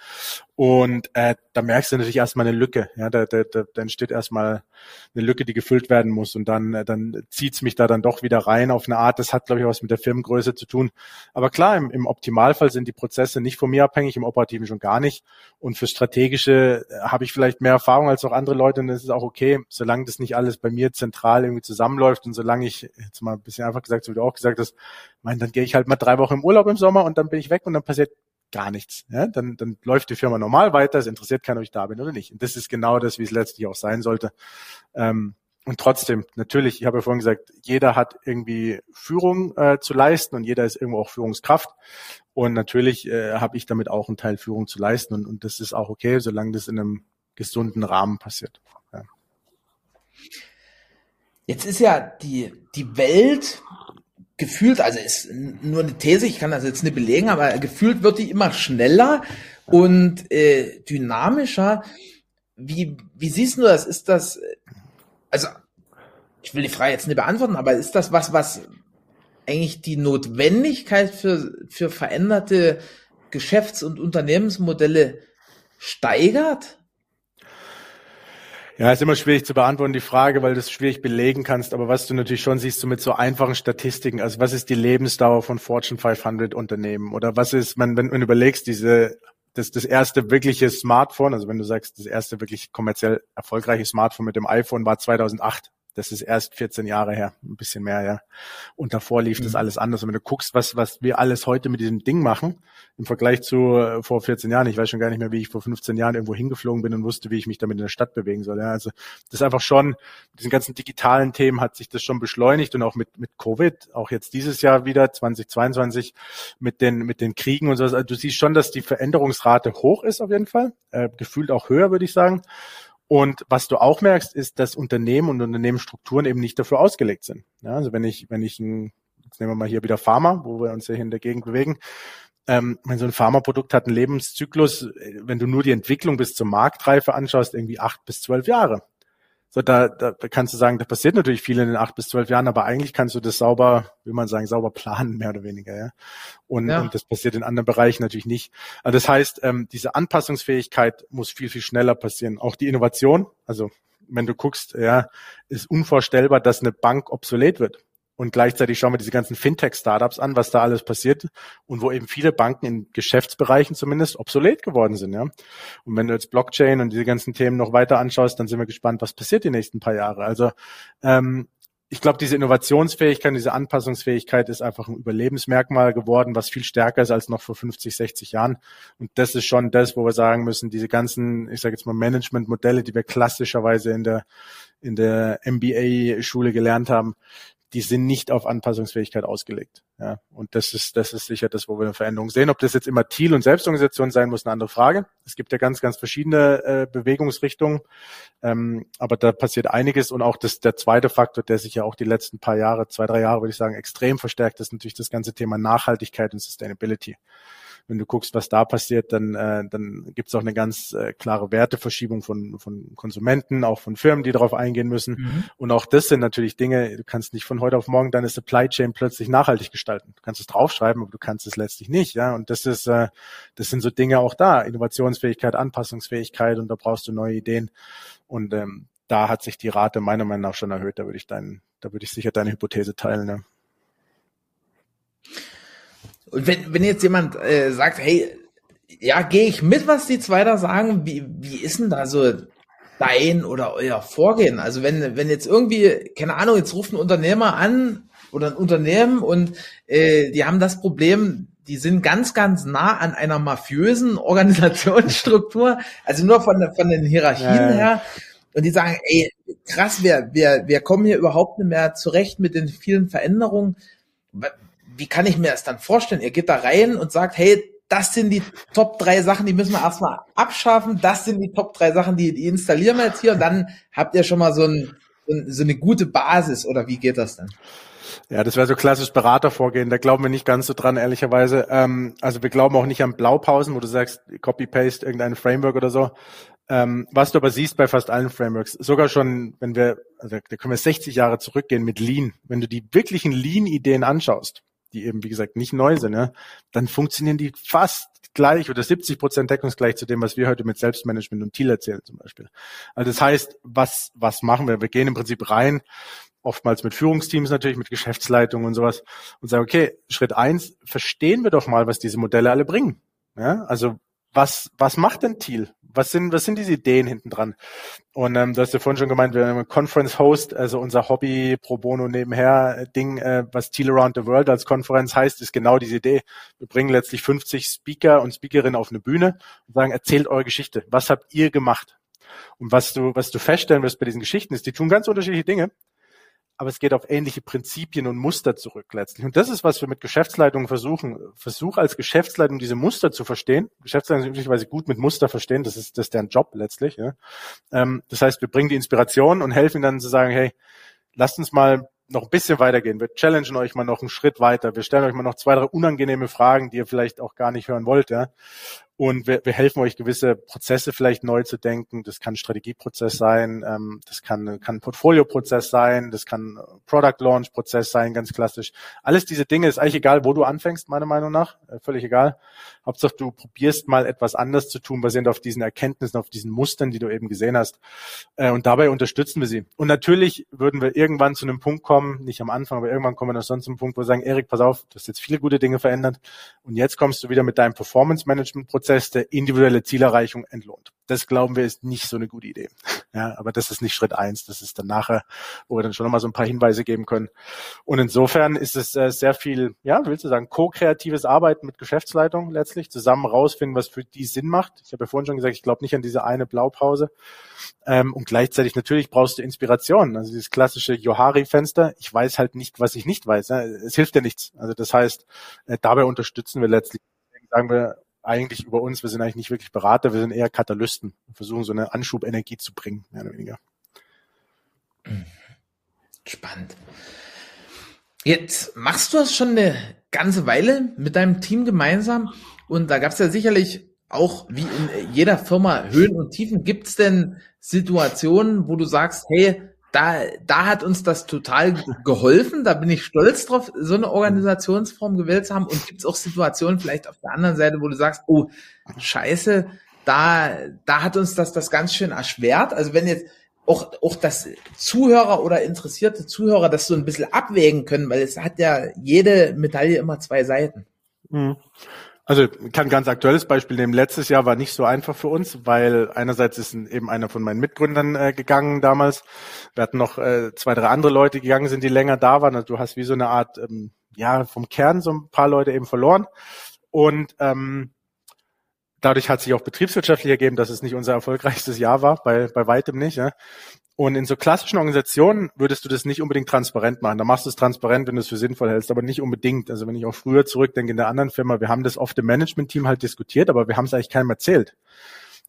Und äh, da merkst du natürlich erstmal eine Lücke. Ja, da, da, da, da entsteht erstmal eine Lücke, die gefüllt werden muss. Und dann, äh, dann zieht's mich da dann doch wieder rein auf eine Art. Das hat, glaube ich, was mit der Firmengröße zu tun. Aber klar, im, im Optimalfall sind die Prozesse nicht von mir abhängig, im Operativen schon gar nicht. Und für strategische äh, habe ich vielleicht mehr Erfahrung als auch andere Leute und das ist auch okay, solange das nicht alles bei mir zentral irgendwie zusammenläuft und solange ich, jetzt mal ein bisschen einfach gesagt, so wie du auch gesagt hast, mein, dann gehe ich halt mal drei Wochen im Urlaub im Sommer und dann bin ich weg und dann passiert gar nichts. Ja? Dann, dann läuft die Firma normal weiter, es interessiert keiner, ob ich da bin oder nicht. Und das ist genau das, wie es letztlich auch sein sollte. Ähm, und trotzdem, natürlich, ich habe ja vorhin gesagt, jeder hat irgendwie Führung äh, zu leisten und jeder ist irgendwo auch Führungskraft. Und natürlich äh, habe ich damit auch einen Teil Führung zu leisten und, und das ist auch okay, solange das in einem gesunden Rahmen passiert. Ja.
Jetzt ist ja die, die Welt gefühlt, also ist nur eine These, ich kann das jetzt nicht belegen, aber gefühlt wird die immer schneller und äh, dynamischer. Wie, wie siehst du das? Ist das, also ich will die Frage jetzt nicht beantworten, aber ist das was, was eigentlich die Notwendigkeit für, für veränderte Geschäfts- und Unternehmensmodelle steigert?
Ja, ist immer schwierig zu beantworten, die Frage, weil du es schwierig belegen kannst. Aber was du natürlich schon siehst, so mit so einfachen Statistiken, also was ist die Lebensdauer von Fortune 500 Unternehmen? Oder was ist, man, wenn, wenn du überlegst, diese das, das erste wirkliche Smartphone, also wenn du sagst, das erste wirklich kommerziell erfolgreiche Smartphone mit dem iPhone war 2008. Das ist erst 14 Jahre her, ein bisschen mehr, ja. Und davor lief mhm. das alles anders. Und wenn du guckst, was, was wir alles heute mit diesem Ding machen, im Vergleich zu äh, vor 14 Jahren, ich weiß schon gar nicht mehr, wie ich vor 15 Jahren irgendwo hingeflogen bin und wusste, wie ich mich damit in der Stadt bewegen soll. Ja. Also das ist einfach schon, mit diesen ganzen digitalen Themen hat sich das schon beschleunigt und auch mit, mit Covid, auch jetzt dieses Jahr wieder, 2022, mit den, mit den Kriegen und so. Also du siehst schon, dass die Veränderungsrate hoch ist auf jeden Fall, äh, gefühlt auch höher, würde ich sagen. Und was du auch merkst, ist, dass Unternehmen und Unternehmensstrukturen eben nicht dafür ausgelegt sind. Ja, also wenn ich, wenn ich ein, jetzt nehmen wir mal hier wieder Pharma, wo wir uns ja hier in der Gegend bewegen, ähm, wenn so ein Pharmaprodukt hat einen Lebenszyklus, wenn du nur die Entwicklung bis zur Marktreife anschaust, irgendwie acht bis zwölf Jahre. So, da, da, kannst du sagen, da passiert natürlich viel in den acht bis zwölf Jahren, aber eigentlich kannst du das sauber, wie man sagen, sauber planen, mehr oder weniger, ja. Und, ja. und das passiert in anderen Bereichen natürlich nicht. Also das heißt, ähm, diese Anpassungsfähigkeit muss viel, viel schneller passieren. Auch die Innovation, also wenn du guckst, ja, ist unvorstellbar, dass eine Bank obsolet wird. Und gleichzeitig schauen wir diese ganzen Fintech-Startups an, was da alles passiert und wo eben viele Banken in Geschäftsbereichen zumindest obsolet geworden sind. Ja. Und wenn du jetzt Blockchain und diese ganzen Themen noch weiter anschaust, dann sind wir gespannt, was passiert die nächsten paar Jahre. Also ähm, ich glaube, diese Innovationsfähigkeit, diese Anpassungsfähigkeit ist einfach ein Überlebensmerkmal geworden, was viel stärker ist als noch vor 50, 60 Jahren. Und das ist schon das, wo wir sagen müssen, diese ganzen, ich sage jetzt mal, Managementmodelle, die wir klassischerweise in der in der MBA-Schule gelernt haben, die sind nicht auf Anpassungsfähigkeit ausgelegt. Ja, und das ist, das ist sicher das, wo wir eine Veränderung sehen. Ob das jetzt immer Thiel und Selbstorganisation sein muss, eine andere Frage. Es gibt ja ganz, ganz verschiedene äh, Bewegungsrichtungen, ähm, aber da passiert einiges und auch das, der zweite Faktor, der sich ja auch die letzten paar Jahre, zwei, drei Jahre, würde ich sagen, extrem verstärkt, ist natürlich das ganze Thema Nachhaltigkeit und Sustainability wenn du guckst, was da passiert, dann, äh, dann gibt es auch eine ganz äh, klare Werteverschiebung von, von Konsumenten, auch von Firmen, die darauf eingehen müssen. Mhm. Und auch das sind natürlich Dinge, du kannst nicht von heute auf morgen deine Supply Chain plötzlich nachhaltig gestalten. Du kannst es draufschreiben, aber du kannst es letztlich nicht. Ja, und das ist, äh, das sind so Dinge auch da, Innovationsfähigkeit, Anpassungsfähigkeit und da brauchst du neue Ideen. Und ähm, da hat sich die Rate meiner Meinung nach schon erhöht. Da würde ich deinen, da würde ich sicher deine Hypothese teilen. Ne?
Und wenn, wenn jetzt jemand äh, sagt, hey, ja, gehe ich mit, was die zwei da sagen, wie, wie ist denn da so dein oder euer Vorgehen? Also wenn, wenn jetzt irgendwie, keine Ahnung, jetzt ruft ein Unternehmer an oder ein Unternehmen und äh, die haben das Problem, die sind ganz, ganz nah an einer mafiösen Organisationsstruktur, also nur von, von den Hierarchien ja. her. Und die sagen, ey, krass, wir, wir, wir kommen hier überhaupt nicht mehr zurecht mit den vielen Veränderungen wie kann ich mir das dann vorstellen? Ihr geht da rein und sagt, hey, das sind die Top drei Sachen, die müssen wir erstmal abschaffen. Das sind die Top drei Sachen, die, die installieren wir jetzt hier. Und dann habt ihr schon mal so, ein, so eine gute Basis. Oder wie geht das denn?
Ja, das wäre so klassisch Beratervorgehen. Da glauben wir nicht ganz so dran, ehrlicherweise. Ähm, also wir glauben auch nicht an Blaupausen, wo du sagst, Copy-Paste irgendein Framework oder so. Ähm, was du aber siehst bei fast allen Frameworks, sogar schon, wenn wir, also da können wir 60 Jahre zurückgehen mit Lean. Wenn du die wirklichen Lean-Ideen anschaust, die eben, wie gesagt, nicht neu sind, ja, dann funktionieren die fast gleich oder 70 Prozent deckungsgleich zu dem, was wir heute mit Selbstmanagement und Thiel erzählen zum Beispiel. Also das heißt, was, was machen wir? Wir gehen im Prinzip rein, oftmals mit Führungsteams natürlich, mit Geschäftsleitungen und sowas und sagen, okay, Schritt eins, verstehen wir doch mal, was diese Modelle alle bringen. Ja, also was, was macht denn Thiel? Was sind, was sind diese Ideen hinten dran? Und ähm, du hast ja vorhin schon gemeint, wir haben Conference Host, also unser Hobby pro bono nebenher äh, Ding, äh, was Teal Around the World als Konferenz heißt, ist genau diese Idee. Wir bringen letztlich 50 Speaker und Speakerinnen auf eine Bühne und sagen, erzählt eure Geschichte. Was habt ihr gemacht? Und was du, was du feststellen wirst bei diesen Geschichten ist, die tun ganz unterschiedliche Dinge aber es geht auf ähnliche Prinzipien und Muster zurück letztlich. Und das ist, was wir mit Geschäftsleitungen versuchen. Versuch als Geschäftsleitung diese Muster zu verstehen. Geschäftsleitungen sind üblicherweise gut mit Muster verstehen, das ist, das ist deren Job letztlich. Ja. Ähm, das heißt, wir bringen die Inspiration und helfen dann zu sagen, hey, lasst uns mal noch ein bisschen weitergehen. Wir challengen euch mal noch einen Schritt weiter. Wir stellen euch mal noch zwei, drei unangenehme Fragen, die ihr vielleicht auch gar nicht hören wollt. Ja? Und wir, wir helfen euch, gewisse Prozesse vielleicht neu zu denken. Das kann Strategieprozess sein, ähm, das kann, kann ein Portfolioprozess sein, das kann Product Launch Prozess sein, ganz klassisch. Alles diese Dinge ist eigentlich egal, wo du anfängst, meiner Meinung nach. Äh, völlig egal. Hauptsache, du probierst mal etwas anders zu tun, basierend auf diesen Erkenntnissen, auf diesen Mustern, die du eben gesehen hast. Äh, und dabei unterstützen wir sie. Und natürlich würden wir irgendwann zu einem Punkt kommen, nicht am Anfang, aber irgendwann kommen wir noch sonst zum Punkt, wo wir sagen, Erik, pass auf, du hast jetzt viele gute Dinge verändert. Und jetzt kommst du wieder mit deinem Performance Management Prozess Prozesse individuelle Zielerreichung entlohnt. Das glauben wir ist nicht so eine gute Idee. Ja, aber das ist nicht Schritt eins. Das ist dann nachher, wo wir dann schon nochmal so ein paar Hinweise geben können. Und insofern ist es äh, sehr viel, ja, willst du sagen, ko-kreatives Arbeiten mit Geschäftsleitung letztlich, zusammen rausfinden, was für die Sinn macht. Ich habe ja vorhin schon gesagt, ich glaube nicht an diese eine Blaupause. Ähm, und gleichzeitig natürlich brauchst du Inspiration. Also dieses klassische Johari-Fenster. Ich weiß halt nicht, was ich nicht weiß. Es hilft ja nichts. Also das heißt, äh, dabei unterstützen wir letztlich. Sagen wir, eigentlich über uns, wir sind eigentlich nicht wirklich Berater, wir sind eher Katalysten und versuchen so eine Anschubenergie zu bringen, mehr oder weniger.
Spannend. Jetzt machst du das schon eine ganze Weile mit deinem Team gemeinsam und da gab es ja sicherlich auch wie in jeder Firma Höhen und Tiefen. Gibt es denn Situationen, wo du sagst, hey, da, da hat uns das total geholfen. Da bin ich stolz drauf, so eine Organisationsform gewählt zu haben. Und gibt es auch Situationen vielleicht auf der anderen Seite, wo du sagst, oh, scheiße, da, da hat uns das das ganz schön erschwert. Also wenn jetzt auch, auch das Zuhörer oder interessierte Zuhörer das so ein bisschen abwägen können, weil es hat ja jede Medaille immer zwei Seiten.
Mhm. Also kann ganz aktuelles Beispiel nehmen. Letztes Jahr war nicht so einfach für uns, weil einerseits ist eben einer von meinen Mitgründern äh, gegangen damals. Wir hatten noch äh, zwei, drei andere Leute gegangen sind, die länger da waren. Also du hast wie so eine Art, ähm, ja, vom Kern so ein paar Leute eben verloren. Und ähm, dadurch hat sich auch betriebswirtschaftlich ergeben, dass es nicht unser erfolgreichstes Jahr war, bei, bei weitem nicht. Ja. Und in so klassischen Organisationen würdest du das nicht unbedingt transparent machen. Da machst du es transparent, wenn du es für sinnvoll hältst, aber nicht unbedingt. Also wenn ich auch früher zurückdenke in der anderen Firma, wir haben das oft im Management-Team halt diskutiert, aber wir haben es eigentlich keinem erzählt.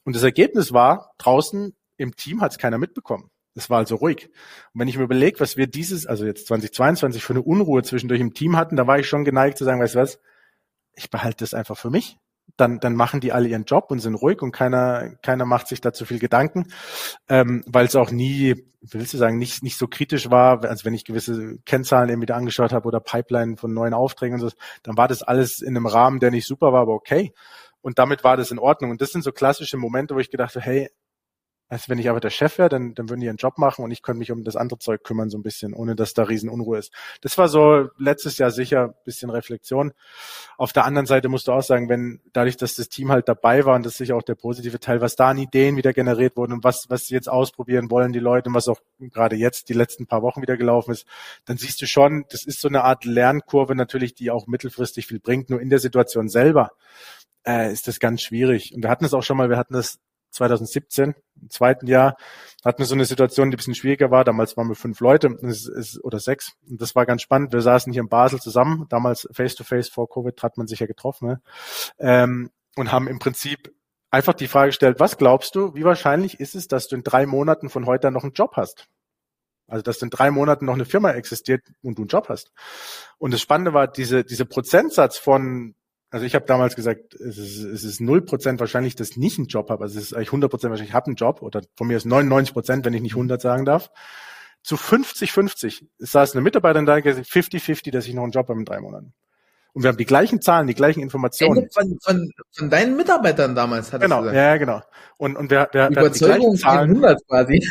Und das Ergebnis war, draußen im Team hat es keiner mitbekommen. Es war also ruhig. Und wenn ich mir überlege, was wir dieses, also jetzt 2022 für eine Unruhe zwischendurch im Team hatten, da war ich schon geneigt zu sagen, weißt du was, ich behalte das einfach für mich dann, dann machen die alle ihren Job und sind ruhig und keiner, keiner macht sich da zu viel Gedanken, ähm, weil es auch nie, willst du sagen, nicht, nicht so kritisch war, als wenn ich gewisse Kennzahlen eben wieder angeschaut habe oder Pipeline von neuen Aufträgen und so, dann war das alles in einem Rahmen, der nicht super war, aber okay. Und damit war das in Ordnung. Und das sind so klassische Momente, wo ich gedacht habe, hey, also wenn ich aber der Chef wäre, dann, dann würden die ihren Job machen und ich könnte mich um das andere Zeug kümmern, so ein bisschen, ohne dass da Riesenunruhe ist. Das war so letztes Jahr sicher bisschen Reflexion. Auf der anderen Seite musst du auch sagen, wenn dadurch, dass das Team halt dabei war und das ist sicher auch der positive Teil, was da an Ideen wieder generiert wurden und was, was sie jetzt ausprobieren wollen, die Leute und was auch gerade jetzt die letzten paar Wochen wieder gelaufen ist, dann siehst du schon, das ist so eine Art Lernkurve natürlich, die auch mittelfristig viel bringt. Nur in der Situation selber äh, ist das ganz schwierig. Und wir hatten es auch schon mal, wir hatten das 2017, im zweiten Jahr, hatten wir so eine Situation, die ein bisschen schwieriger war. Damals waren wir fünf Leute oder sechs. Und das war ganz spannend. Wir saßen hier in Basel zusammen. Damals face-to-face -face vor Covid hat man sich ja getroffen. Ne? Ähm, und haben im Prinzip einfach die Frage gestellt, was glaubst du, wie wahrscheinlich ist es, dass du in drei Monaten von heute noch einen Job hast? Also, dass in drei Monaten noch eine Firma existiert und du einen Job hast. Und das Spannende war, diese, diese Prozentsatz von also ich habe damals gesagt, es ist, es ist 0% wahrscheinlich, dass ich nicht einen Job habe. Also es ist eigentlich 100% wahrscheinlich, ich habe einen Job. Oder von mir ist 99%, wenn ich nicht 100 sagen darf. Zu 50-50 saß eine Mitarbeiterin da, 50-50, dass ich noch einen Job habe in drei Monaten. Und wir haben die gleichen Zahlen, die gleichen Informationen.
Von, von, von deinen Mitarbeitern damals,
hat Genau, gesagt. ja, genau. Und, und wir, wir,
wir die gleichen Zahlen. 100 quasi.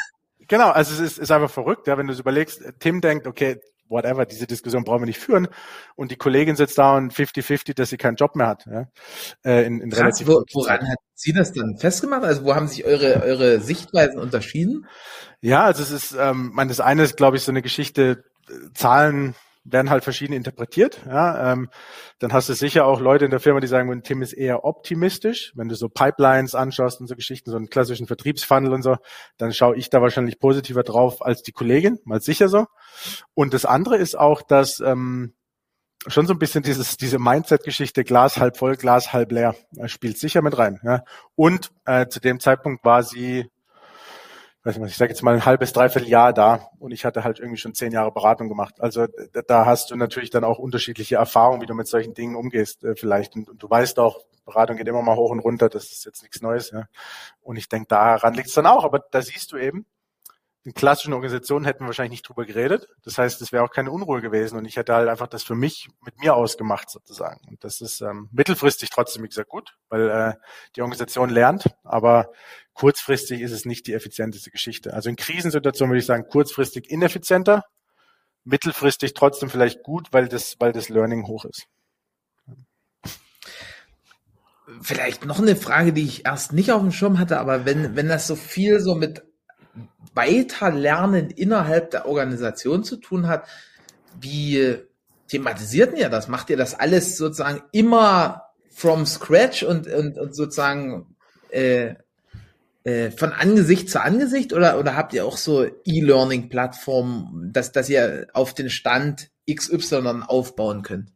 Genau, also es ist, ist einfach verrückt, ja, wenn du es überlegst, Tim denkt, okay, whatever, diese Diskussion brauchen wir nicht führen. Und die Kollegin sitzt da und 50-50, dass sie keinen Job mehr hat. Ja?
Äh, in, in Krass, wo, woran hat sie das dann festgemacht? Also wo haben sich eure, eure Sichtweisen unterschieden?
Ja, also es ist, ähm, man, das eine ist, glaube ich, so eine Geschichte, äh, Zahlen werden halt verschieden interpretiert. Ja, ähm, dann hast du sicher auch Leute in der Firma, die sagen, Tim ist eher optimistisch. Wenn du so Pipelines anschaust und so Geschichten, so einen klassischen Vertriebsfunnel und so, dann schaue ich da wahrscheinlich positiver drauf als die Kollegin, mal sicher so. Und das andere ist auch, dass ähm, schon so ein bisschen dieses diese Mindset-Geschichte Glas halb voll, Glas halb leer spielt sicher mit rein. Ja. Und äh, zu dem Zeitpunkt war sie ich sage jetzt mal ein halbes, dreiviertel Jahr da und ich hatte halt irgendwie schon zehn Jahre Beratung gemacht. Also da hast du natürlich dann auch unterschiedliche Erfahrungen, wie du mit solchen Dingen umgehst äh, vielleicht. Und, und, du weißt auch, Beratung geht immer mal hoch und runter, das ist jetzt nichts Neues. Ja. Und ich denke, daran liegt es dann auch. Aber da siehst du eben, in klassischen Organisationen hätten wir wahrscheinlich nicht drüber geredet. Das heißt, es wäre auch keine Unruhe gewesen und ich hätte halt einfach das für mich mit mir ausgemacht sozusagen. Und das ist ähm, mittelfristig trotzdem, wie gesagt, gut, weil äh, die Organisation lernt, aber kurzfristig ist es nicht die effizienteste Geschichte. Also in Krisensituationen würde ich sagen, kurzfristig ineffizienter, mittelfristig trotzdem vielleicht gut, weil das, weil das Learning hoch ist.
vielleicht noch eine Frage, die ich erst nicht auf dem Schirm hatte, aber wenn, wenn das so viel so mit Weiterlernen innerhalb der Organisation zu tun hat, wie thematisiert ihr das? Macht ihr das alles sozusagen immer from scratch und, und, und sozusagen äh, äh, von Angesicht zu Angesicht oder, oder habt ihr auch so E-Learning-Plattformen, dass, dass ihr auf den Stand XY aufbauen könnt?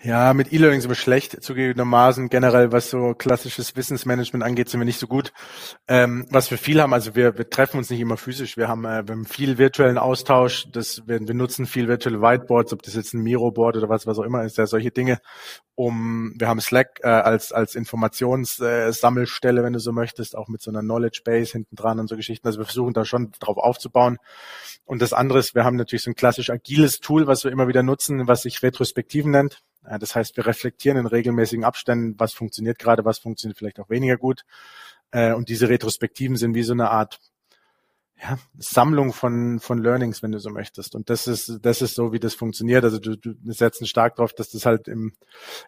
Ja, mit E-Learning sind wir schlecht, zugegebenermaßen. Generell, was so klassisches Wissensmanagement angeht, sind wir nicht so gut. Ähm, was wir viel haben, also wir, wir treffen uns nicht immer physisch. Wir haben, äh, wir haben viel virtuellen Austausch. Das, wir, wir nutzen viel virtuelle Whiteboards, ob das jetzt ein Miro-Board oder was, was auch immer ist, ja, solche Dinge. Um, wir haben Slack äh, als, als Informationssammelstelle, äh, wenn du so möchtest, auch mit so einer Knowledge Base hinten dran und so Geschichten. Also wir versuchen da schon drauf aufzubauen. Und das andere ist, wir haben natürlich so ein klassisch agiles Tool, was wir immer wieder nutzen, was sich Retrospektiven nennt das heißt, wir reflektieren in regelmäßigen Abständen, was funktioniert gerade, was funktioniert vielleicht auch weniger gut. Äh, und diese Retrospektiven sind wie so eine Art ja, Sammlung von, von Learnings, wenn du so möchtest. Und das ist, das ist so, wie das funktioniert. Also du, du setzen stark darauf, dass das halt im,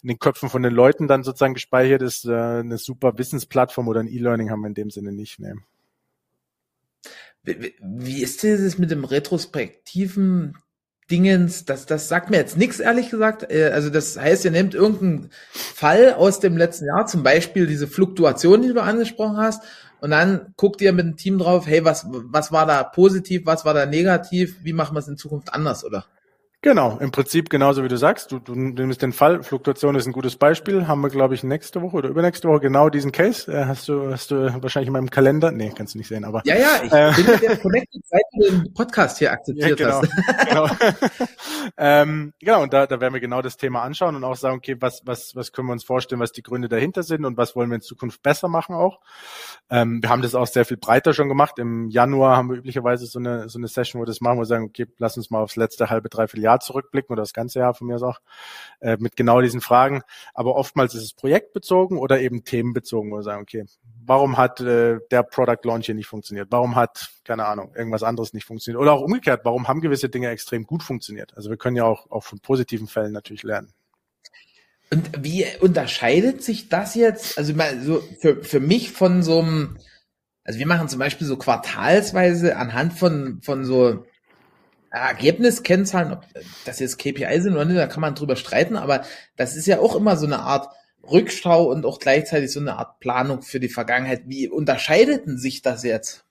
in den Köpfen von den Leuten dann sozusagen gespeichert ist. Äh, eine super Wissensplattform oder ein E-Learning haben wir in dem Sinne nicht. Nee.
Wie, ist das mit dem retrospektiven Dingens, das, das sagt mir jetzt nichts, ehrlich gesagt. Äh, also das heißt, ihr nehmt irgendeinen Fall aus dem letzten Jahr, zum Beispiel diese Fluktuation, die du angesprochen hast, und dann guckt ihr mit dem Team drauf, hey, was, was war da positiv, was war da negativ, wie machen wir es in Zukunft anders, oder?
Genau, im Prinzip genauso wie du sagst. Du, du nimmst den Fall, Fluktuation ist ein gutes Beispiel. Haben wir, glaube ich, nächste Woche oder übernächste Woche genau diesen Case. Äh, hast du, hast du wahrscheinlich in meinem Kalender? Nee, kannst du nicht sehen, aber.
Ja, ja, ich äh, bin mit der Connected, seit du den Podcast hier akzeptiert ja, genau, hast.
genau. ähm, genau, und da, da werden wir genau das Thema anschauen und auch sagen, okay, was, was, was können wir uns vorstellen, was die Gründe dahinter sind und was wollen wir in Zukunft besser machen auch. Ähm, wir haben das auch sehr viel breiter schon gemacht. Im Januar haben wir üblicherweise so eine, so eine Session, wo wir das machen, wo wir sagen, okay, lass uns mal aufs letzte halbe, dreiviertel Jahr zurückblicken oder das ganze Jahr von mir aus auch, äh, mit genau diesen Fragen. Aber oftmals ist es projektbezogen oder eben themenbezogen, wo wir sagen, okay, warum hat äh, der Product Launch hier nicht funktioniert? Warum hat, keine Ahnung, irgendwas anderes nicht funktioniert? Oder auch umgekehrt, warum haben gewisse Dinge extrem gut funktioniert? Also wir können ja auch, auch von positiven Fällen natürlich lernen.
Und wie unterscheidet sich das jetzt, also mal so für, für mich von so einem, also wir machen zum Beispiel so quartalsweise anhand von, von so Ergebniskennzahlen, ob das jetzt KPI sind oder nicht, da kann man drüber streiten, aber das ist ja auch immer so eine Art Rückschau und auch gleichzeitig so eine Art Planung für die Vergangenheit. Wie unterscheideten sich das jetzt?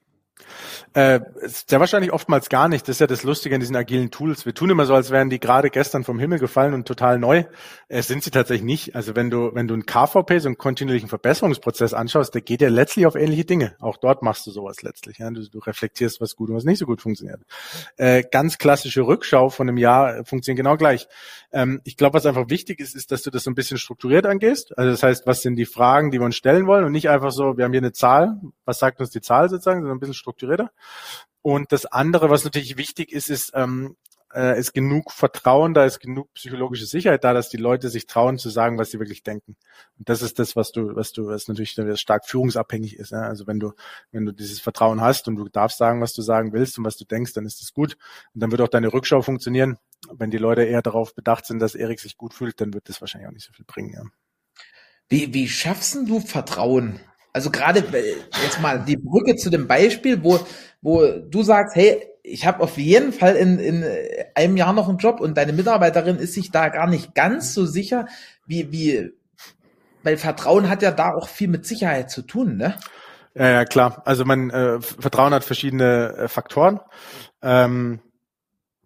Äh, sehr wahrscheinlich oftmals gar nicht. Das ist ja das Lustige an diesen agilen Tools. Wir tun immer so, als wären die gerade gestern vom Himmel gefallen und total neu. Äh, sind sie tatsächlich nicht. Also wenn du, wenn du einen KVP, so einen kontinuierlichen Verbesserungsprozess anschaust, der geht ja letztlich auf ähnliche Dinge. Auch dort machst du sowas letztlich. Ja? Du, du reflektierst, was gut und was nicht so gut funktioniert. Äh, ganz klassische Rückschau von einem Jahr funktioniert genau gleich. Ähm, ich glaube, was einfach wichtig ist, ist, dass du das so ein bisschen strukturiert angehst. Also das heißt, was sind die Fragen, die wir uns stellen wollen und nicht einfach so, wir haben hier eine Zahl, was sagt uns die Zahl sozusagen, sondern ein bisschen strukturierter. Und das andere, was natürlich wichtig ist, ist, ähm, äh, ist genug Vertrauen, da ist genug psychologische Sicherheit da, dass die Leute sich trauen zu sagen, was sie wirklich denken. Und das ist das, was du, was du, was natürlich stark führungsabhängig ist. Ja? Also wenn du, wenn du dieses Vertrauen hast und du darfst sagen, was du sagen willst und was du denkst, dann ist das gut. Und dann wird auch deine Rückschau funktionieren. Wenn die Leute eher darauf bedacht sind, dass Erik sich gut fühlt, dann wird das wahrscheinlich auch nicht so viel bringen. Ja.
Wie, wie schaffst du Vertrauen? Also gerade äh, jetzt mal die Brücke zu dem Beispiel, wo, wo du sagst, hey, ich habe auf jeden Fall in, in einem Jahr noch einen Job und deine Mitarbeiterin ist sich da gar nicht ganz so sicher, wie, wie, weil Vertrauen hat ja da auch viel mit Sicherheit zu tun, ne?
Ja, ja klar. Also man äh, Vertrauen hat verschiedene äh, Faktoren. Ähm,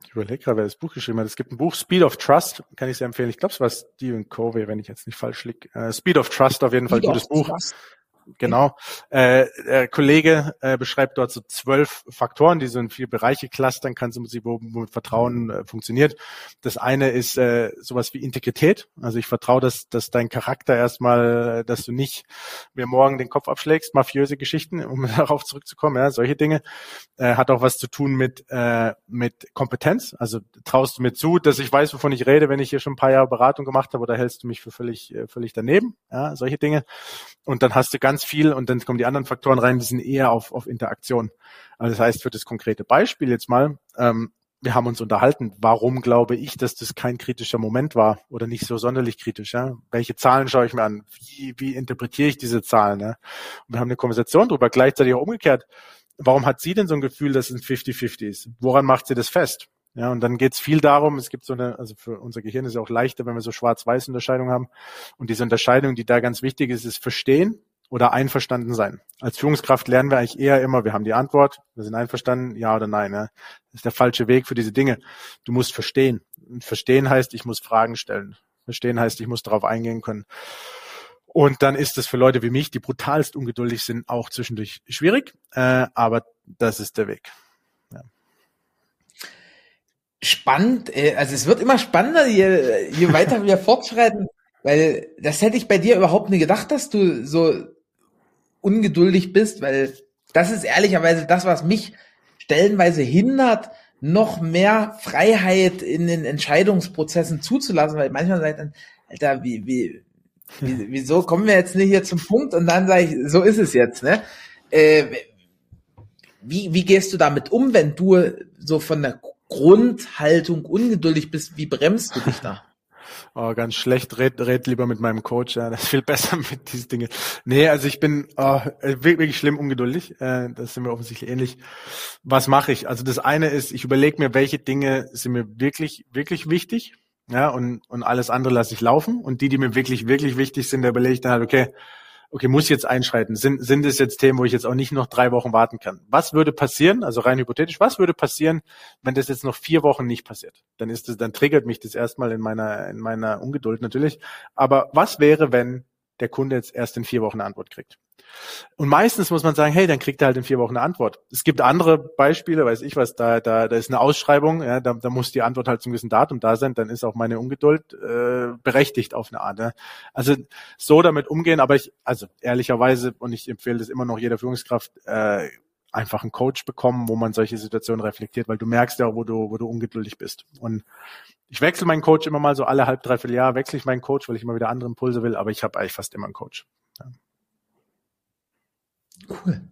ich überlege gerade, wer das Buch geschrieben hat. Es gibt ein Buch, Speed of Trust, kann ich sehr empfehlen. Ich glaube, es war Stephen Covey, wenn ich jetzt nicht falsch liege. Äh, Speed of Trust auf jeden Fall, Speed gutes Buch. Trust. Genau. Äh, der Kollege äh, beschreibt dort so zwölf Faktoren, die so in vier Bereiche clustern kannst, wo, wo Vertrauen äh, funktioniert. Das eine ist äh, sowas wie Integrität. Also ich vertraue, dass, dass dein Charakter erstmal, dass du nicht mir morgen den Kopf abschlägst, mafiöse Geschichten, um darauf zurückzukommen, ja, solche Dinge. Äh, hat auch was zu tun mit, äh, mit Kompetenz. Also traust du mir zu, dass ich weiß, wovon ich rede, wenn ich hier schon ein paar Jahre Beratung gemacht habe, oder hältst du mich für völlig, äh, völlig daneben? Ja, solche Dinge. Und dann hast du ganz ganz viel und dann kommen die anderen Faktoren rein, die sind eher auf, auf Interaktion. Also das heißt, für das konkrete Beispiel jetzt mal, ähm, wir haben uns unterhalten, warum glaube ich, dass das kein kritischer Moment war oder nicht so sonderlich kritisch. Ja? Welche Zahlen schaue ich mir an? Wie, wie interpretiere ich diese Zahlen? Ja? Und wir haben eine Konversation darüber, gleichzeitig auch umgekehrt. Warum hat sie denn so ein Gefühl, dass es ein 50-50 ist? Woran macht sie das fest? Ja, und dann geht es viel darum, es gibt so eine, also für unser Gehirn ist es auch leichter, wenn wir so schwarz-weiß Unterscheidung haben. Und diese Unterscheidung, die da ganz wichtig ist, ist Verstehen oder einverstanden sein. Als Führungskraft lernen wir eigentlich eher immer, wir haben die Antwort, wir sind einverstanden, ja oder nein. Ja. Das ist der falsche Weg für diese Dinge. Du musst verstehen. Und verstehen heißt, ich muss Fragen stellen. Verstehen heißt, ich muss darauf eingehen können. Und dann ist es für Leute wie mich, die brutalst ungeduldig sind, auch zwischendurch schwierig. Äh, aber das ist der Weg. Ja
spannend. Äh, also es wird immer spannender, je, je weiter wir fortschreiten, weil das hätte ich bei dir überhaupt nie gedacht, dass du so ungeduldig bist, weil das ist ehrlicherweise das, was mich stellenweise hindert, noch mehr Freiheit in den Entscheidungsprozessen zuzulassen, weil manchmal sagt dann, Alter, wie, wie, wie, wieso kommen wir jetzt nicht hier zum Punkt und dann sage ich, so ist es jetzt, ne? Äh, wie, wie gehst du damit um, wenn du so von der Grundhaltung ungeduldig bist, wie bremst du dich da?
Oh, ganz schlecht, red, red lieber mit meinem Coach, ja, das ist viel besser mit diesen Dingen. Nee, also ich bin oh, wirklich schlimm ungeduldig, äh, das sind wir offensichtlich ähnlich. Was mache ich? Also das eine ist, ich überlege mir, welche Dinge sind mir wirklich, wirklich wichtig, ja, und, und alles andere lasse ich laufen und die, die mir wirklich, wirklich wichtig sind, da überlege ich dann halt, okay, okay, muss jetzt einschreiten? Sind, sind es jetzt Themen, wo ich jetzt auch nicht noch drei Wochen warten kann? Was würde passieren, also rein hypothetisch, was würde passieren, wenn das jetzt noch vier Wochen nicht passiert? Dann ist es, dann triggert mich das erstmal in meiner, in meiner Ungeduld natürlich. Aber was wäre, wenn der Kunde jetzt erst in vier Wochen eine Antwort kriegt? Und meistens muss man sagen, hey, dann kriegt er halt in vier Wochen eine Antwort. Es gibt andere Beispiele, weiß ich was, da, da, da ist eine Ausschreibung, ja, da, da muss die Antwort halt zum gewissen Datum da sein, dann ist auch meine Ungeduld äh, berechtigt auf eine Art. Ja. Also so damit umgehen, aber ich, also ehrlicherweise, und ich empfehle das immer noch jeder Führungskraft, äh, einfach einen Coach bekommen, wo man solche Situationen reflektiert, weil du merkst ja, wo du, wo du ungeduldig bist. Und ich wechsle meinen Coach immer mal so alle halb, dreiviertel Jahr wechsle ich meinen Coach, weil ich immer wieder andere Impulse will, aber ich habe eigentlich fast immer einen Coach. Ja.
Cool.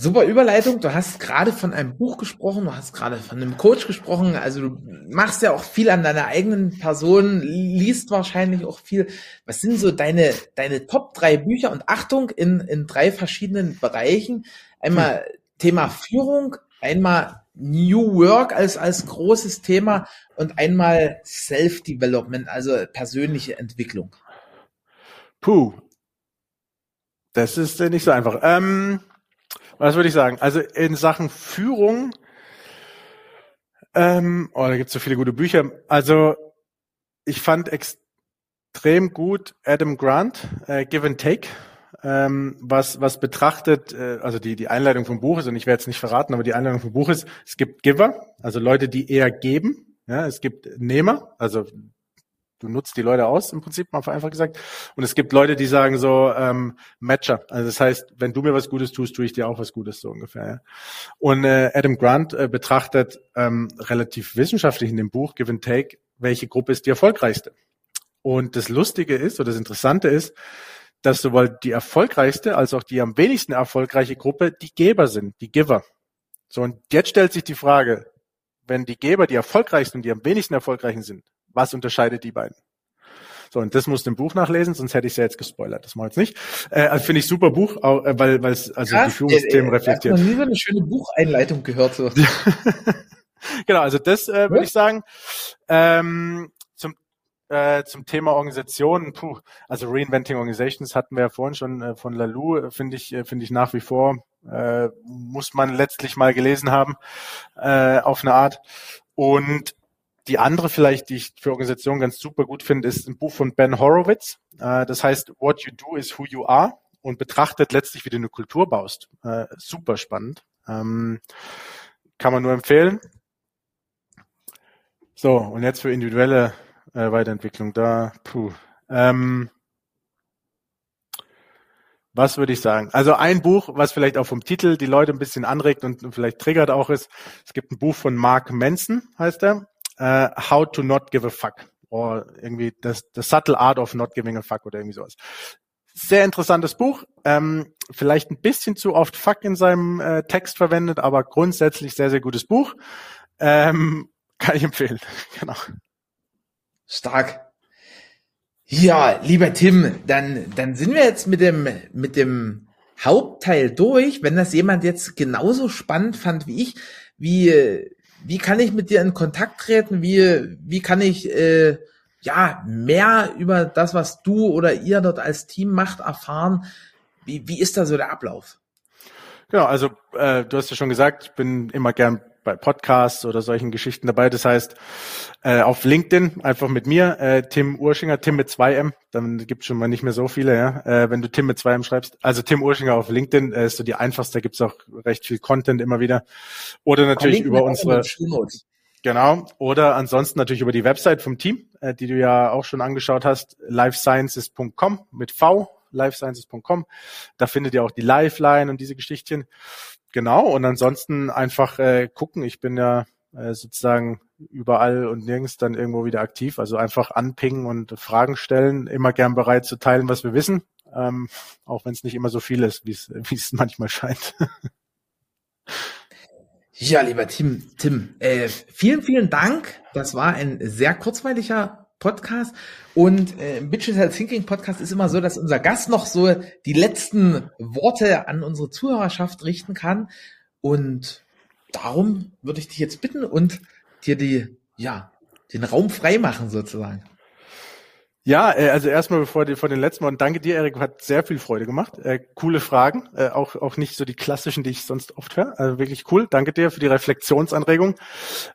Super Überleitung. Du hast gerade von einem Buch gesprochen, du hast gerade von einem Coach gesprochen. Also du machst ja auch viel an deiner eigenen Person, liest wahrscheinlich auch viel. Was sind so deine, deine Top drei Bücher? Und Achtung, in, in drei verschiedenen Bereichen. Einmal hm. Thema Führung, einmal New Work als, als großes Thema und einmal Self-Development, also persönliche Entwicklung.
Puh, das ist äh, nicht so einfach. Ähm, was würde ich sagen? Also in Sachen Führung, ähm, oh, da gibt es so viele gute Bücher. Also ich fand extrem gut Adam Grant, äh, Give and Take, ähm, was, was betrachtet, äh, also die, die Einleitung vom Buch ist, und ich werde jetzt nicht verraten, aber die Einleitung vom Buch ist, es gibt Giver, also Leute, die eher geben, ja, es gibt Nehmer, also du nutzt die Leute aus, im Prinzip, mal einfach gesagt. Und es gibt Leute, die sagen so, ähm, Matcher. Also das heißt, wenn du mir was Gutes tust, tue ich dir auch was Gutes, so ungefähr. Ja. Und äh, Adam Grant äh, betrachtet ähm, relativ wissenschaftlich in dem Buch Give and Take, welche Gruppe ist die erfolgreichste. Und das Lustige ist, oder das Interessante ist, dass sowohl die erfolgreichste als auch die am wenigsten erfolgreiche Gruppe die Geber sind, die Giver. So, und jetzt stellt sich die Frage, wenn die Geber die erfolgreichsten und die am wenigsten erfolgreichen sind, was unterscheidet die beiden? So, und das musst du im Buch nachlesen, sonst hätte ich es ja jetzt gespoilert. Das mache ich jetzt nicht. Äh, also finde ich super Buch, auch, äh, weil weil es also Krass, die Führungsthemen äh, reflektiert. Ich
habe noch nie so eine schöne Bucheinleitung gehört. So.
genau, also das äh, würde ich sagen. Ähm, zum äh, zum Thema Organisation, puh, also Reinventing Organizations hatten wir ja vorhin schon äh, von Lalou, äh, finde ich, äh, finde ich nach wie vor, äh, muss man letztlich mal gelesen haben, äh, auf eine Art. Und die andere vielleicht, die ich für Organisationen ganz super gut finde, ist ein Buch von Ben Horowitz. Äh, das heißt, What You Do is Who You Are und betrachtet letztlich, wie du eine Kultur baust. Äh, super spannend. Ähm, kann man nur empfehlen. So, und jetzt für individuelle äh, Weiterentwicklung da. Puh. Ähm, was würde ich sagen? Also ein Buch, was vielleicht auch vom Titel die Leute ein bisschen anregt und vielleicht triggert auch ist. Es gibt ein Buch von Mark Manson, heißt er äh, How to Not Give a Fuck. Oder irgendwie das, The Subtle Art of Not Giving a Fuck oder irgendwie sowas. Sehr interessantes Buch. Ähm, vielleicht ein bisschen zu oft Fuck in seinem äh, Text verwendet, aber grundsätzlich sehr, sehr gutes Buch. Ähm, kann ich empfehlen, genau.
Stark. Ja, lieber Tim, dann, dann sind wir jetzt mit dem, mit dem Hauptteil durch. Wenn das jemand jetzt genauso spannend fand wie ich, wie, wie kann ich mit dir in Kontakt treten? Wie, wie kann ich, äh, ja, mehr über das, was du oder ihr dort als Team macht, erfahren? Wie, wie ist da so der Ablauf?
Genau, also äh, du hast ja schon gesagt, ich bin immer gern bei Podcasts oder solchen Geschichten dabei. Das heißt, äh, auf LinkedIn einfach mit mir, äh, Tim Urschinger, Tim mit 2M, dann gibt's schon mal nicht mehr so viele, ja. Äh, wenn du Tim mit 2M schreibst. Also Tim Urschinger auf LinkedIn äh, ist so die einfachste, gibt's auch recht viel Content immer wieder. Oder natürlich über unsere. Genau. Oder ansonsten natürlich über die Website vom Team, äh, die du ja auch schon angeschaut hast, lifesciences.com mit V, lifesciences.com. Da findet ihr auch die Lifeline und diese Geschichtchen. Genau, und ansonsten einfach äh, gucken. Ich bin ja äh, sozusagen überall und nirgends dann irgendwo wieder aktiv. Also einfach anpingen und Fragen stellen. Immer gern bereit zu teilen, was wir wissen. Ähm, auch wenn es nicht immer so viel ist, wie es manchmal scheint.
Ja, lieber Tim, Tim, äh, vielen, vielen Dank. Das war ein sehr kurzweiliger Podcast. Und äh, im Digital Thinking Podcast ist immer so, dass unser Gast noch so die letzten Worte an unsere Zuhörerschaft richten kann. Und darum würde ich dich jetzt bitten und dir die, ja, den Raum frei machen sozusagen.
Ja, äh, also erstmal bevor die, vor den letzten Worten, danke dir, Erik, hat sehr viel Freude gemacht. Äh, coole Fragen, äh, auch, auch nicht so die klassischen, die ich sonst oft höre. Also wirklich cool. Danke dir für die Reflexionsanregung.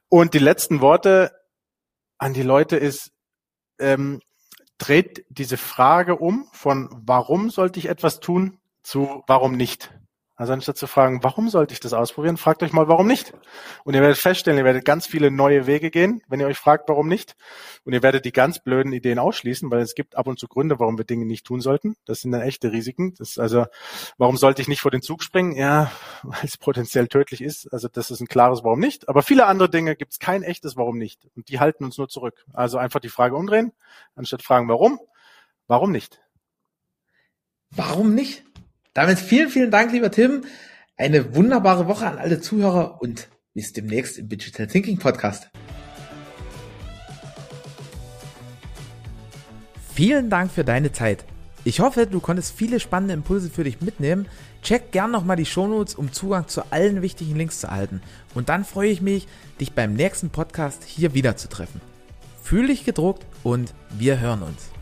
Und die letzten Worte an die Leute ist, ähm, dreht diese Frage um von warum sollte ich etwas tun zu warum nicht. Also anstatt zu fragen, warum sollte ich das ausprobieren, fragt euch mal, warum nicht. Und ihr werdet feststellen, ihr werdet ganz viele neue Wege gehen, wenn ihr euch fragt, warum nicht. Und ihr werdet die ganz blöden Ideen ausschließen, weil es gibt ab und zu Gründe, warum wir Dinge nicht tun sollten. Das sind dann echte Risiken. Das also, warum sollte ich nicht vor den Zug springen? Ja, weil es potenziell tödlich ist. Also das ist ein klares Warum nicht. Aber viele andere Dinge gibt es kein echtes Warum nicht. Und die halten uns nur zurück. Also einfach die Frage umdrehen, anstatt fragen, warum, warum nicht?
Warum nicht? Damit vielen, vielen Dank, lieber Tim. Eine wunderbare Woche an alle Zuhörer und bis demnächst im Digital Thinking Podcast. Vielen Dank für deine Zeit. Ich hoffe, du konntest viele spannende Impulse für dich mitnehmen. Check gern nochmal die Shownotes, um Zugang zu allen wichtigen Links zu erhalten. Und dann freue ich mich, dich beim nächsten Podcast hier wieder zu treffen. Fühl dich gedruckt und wir hören uns.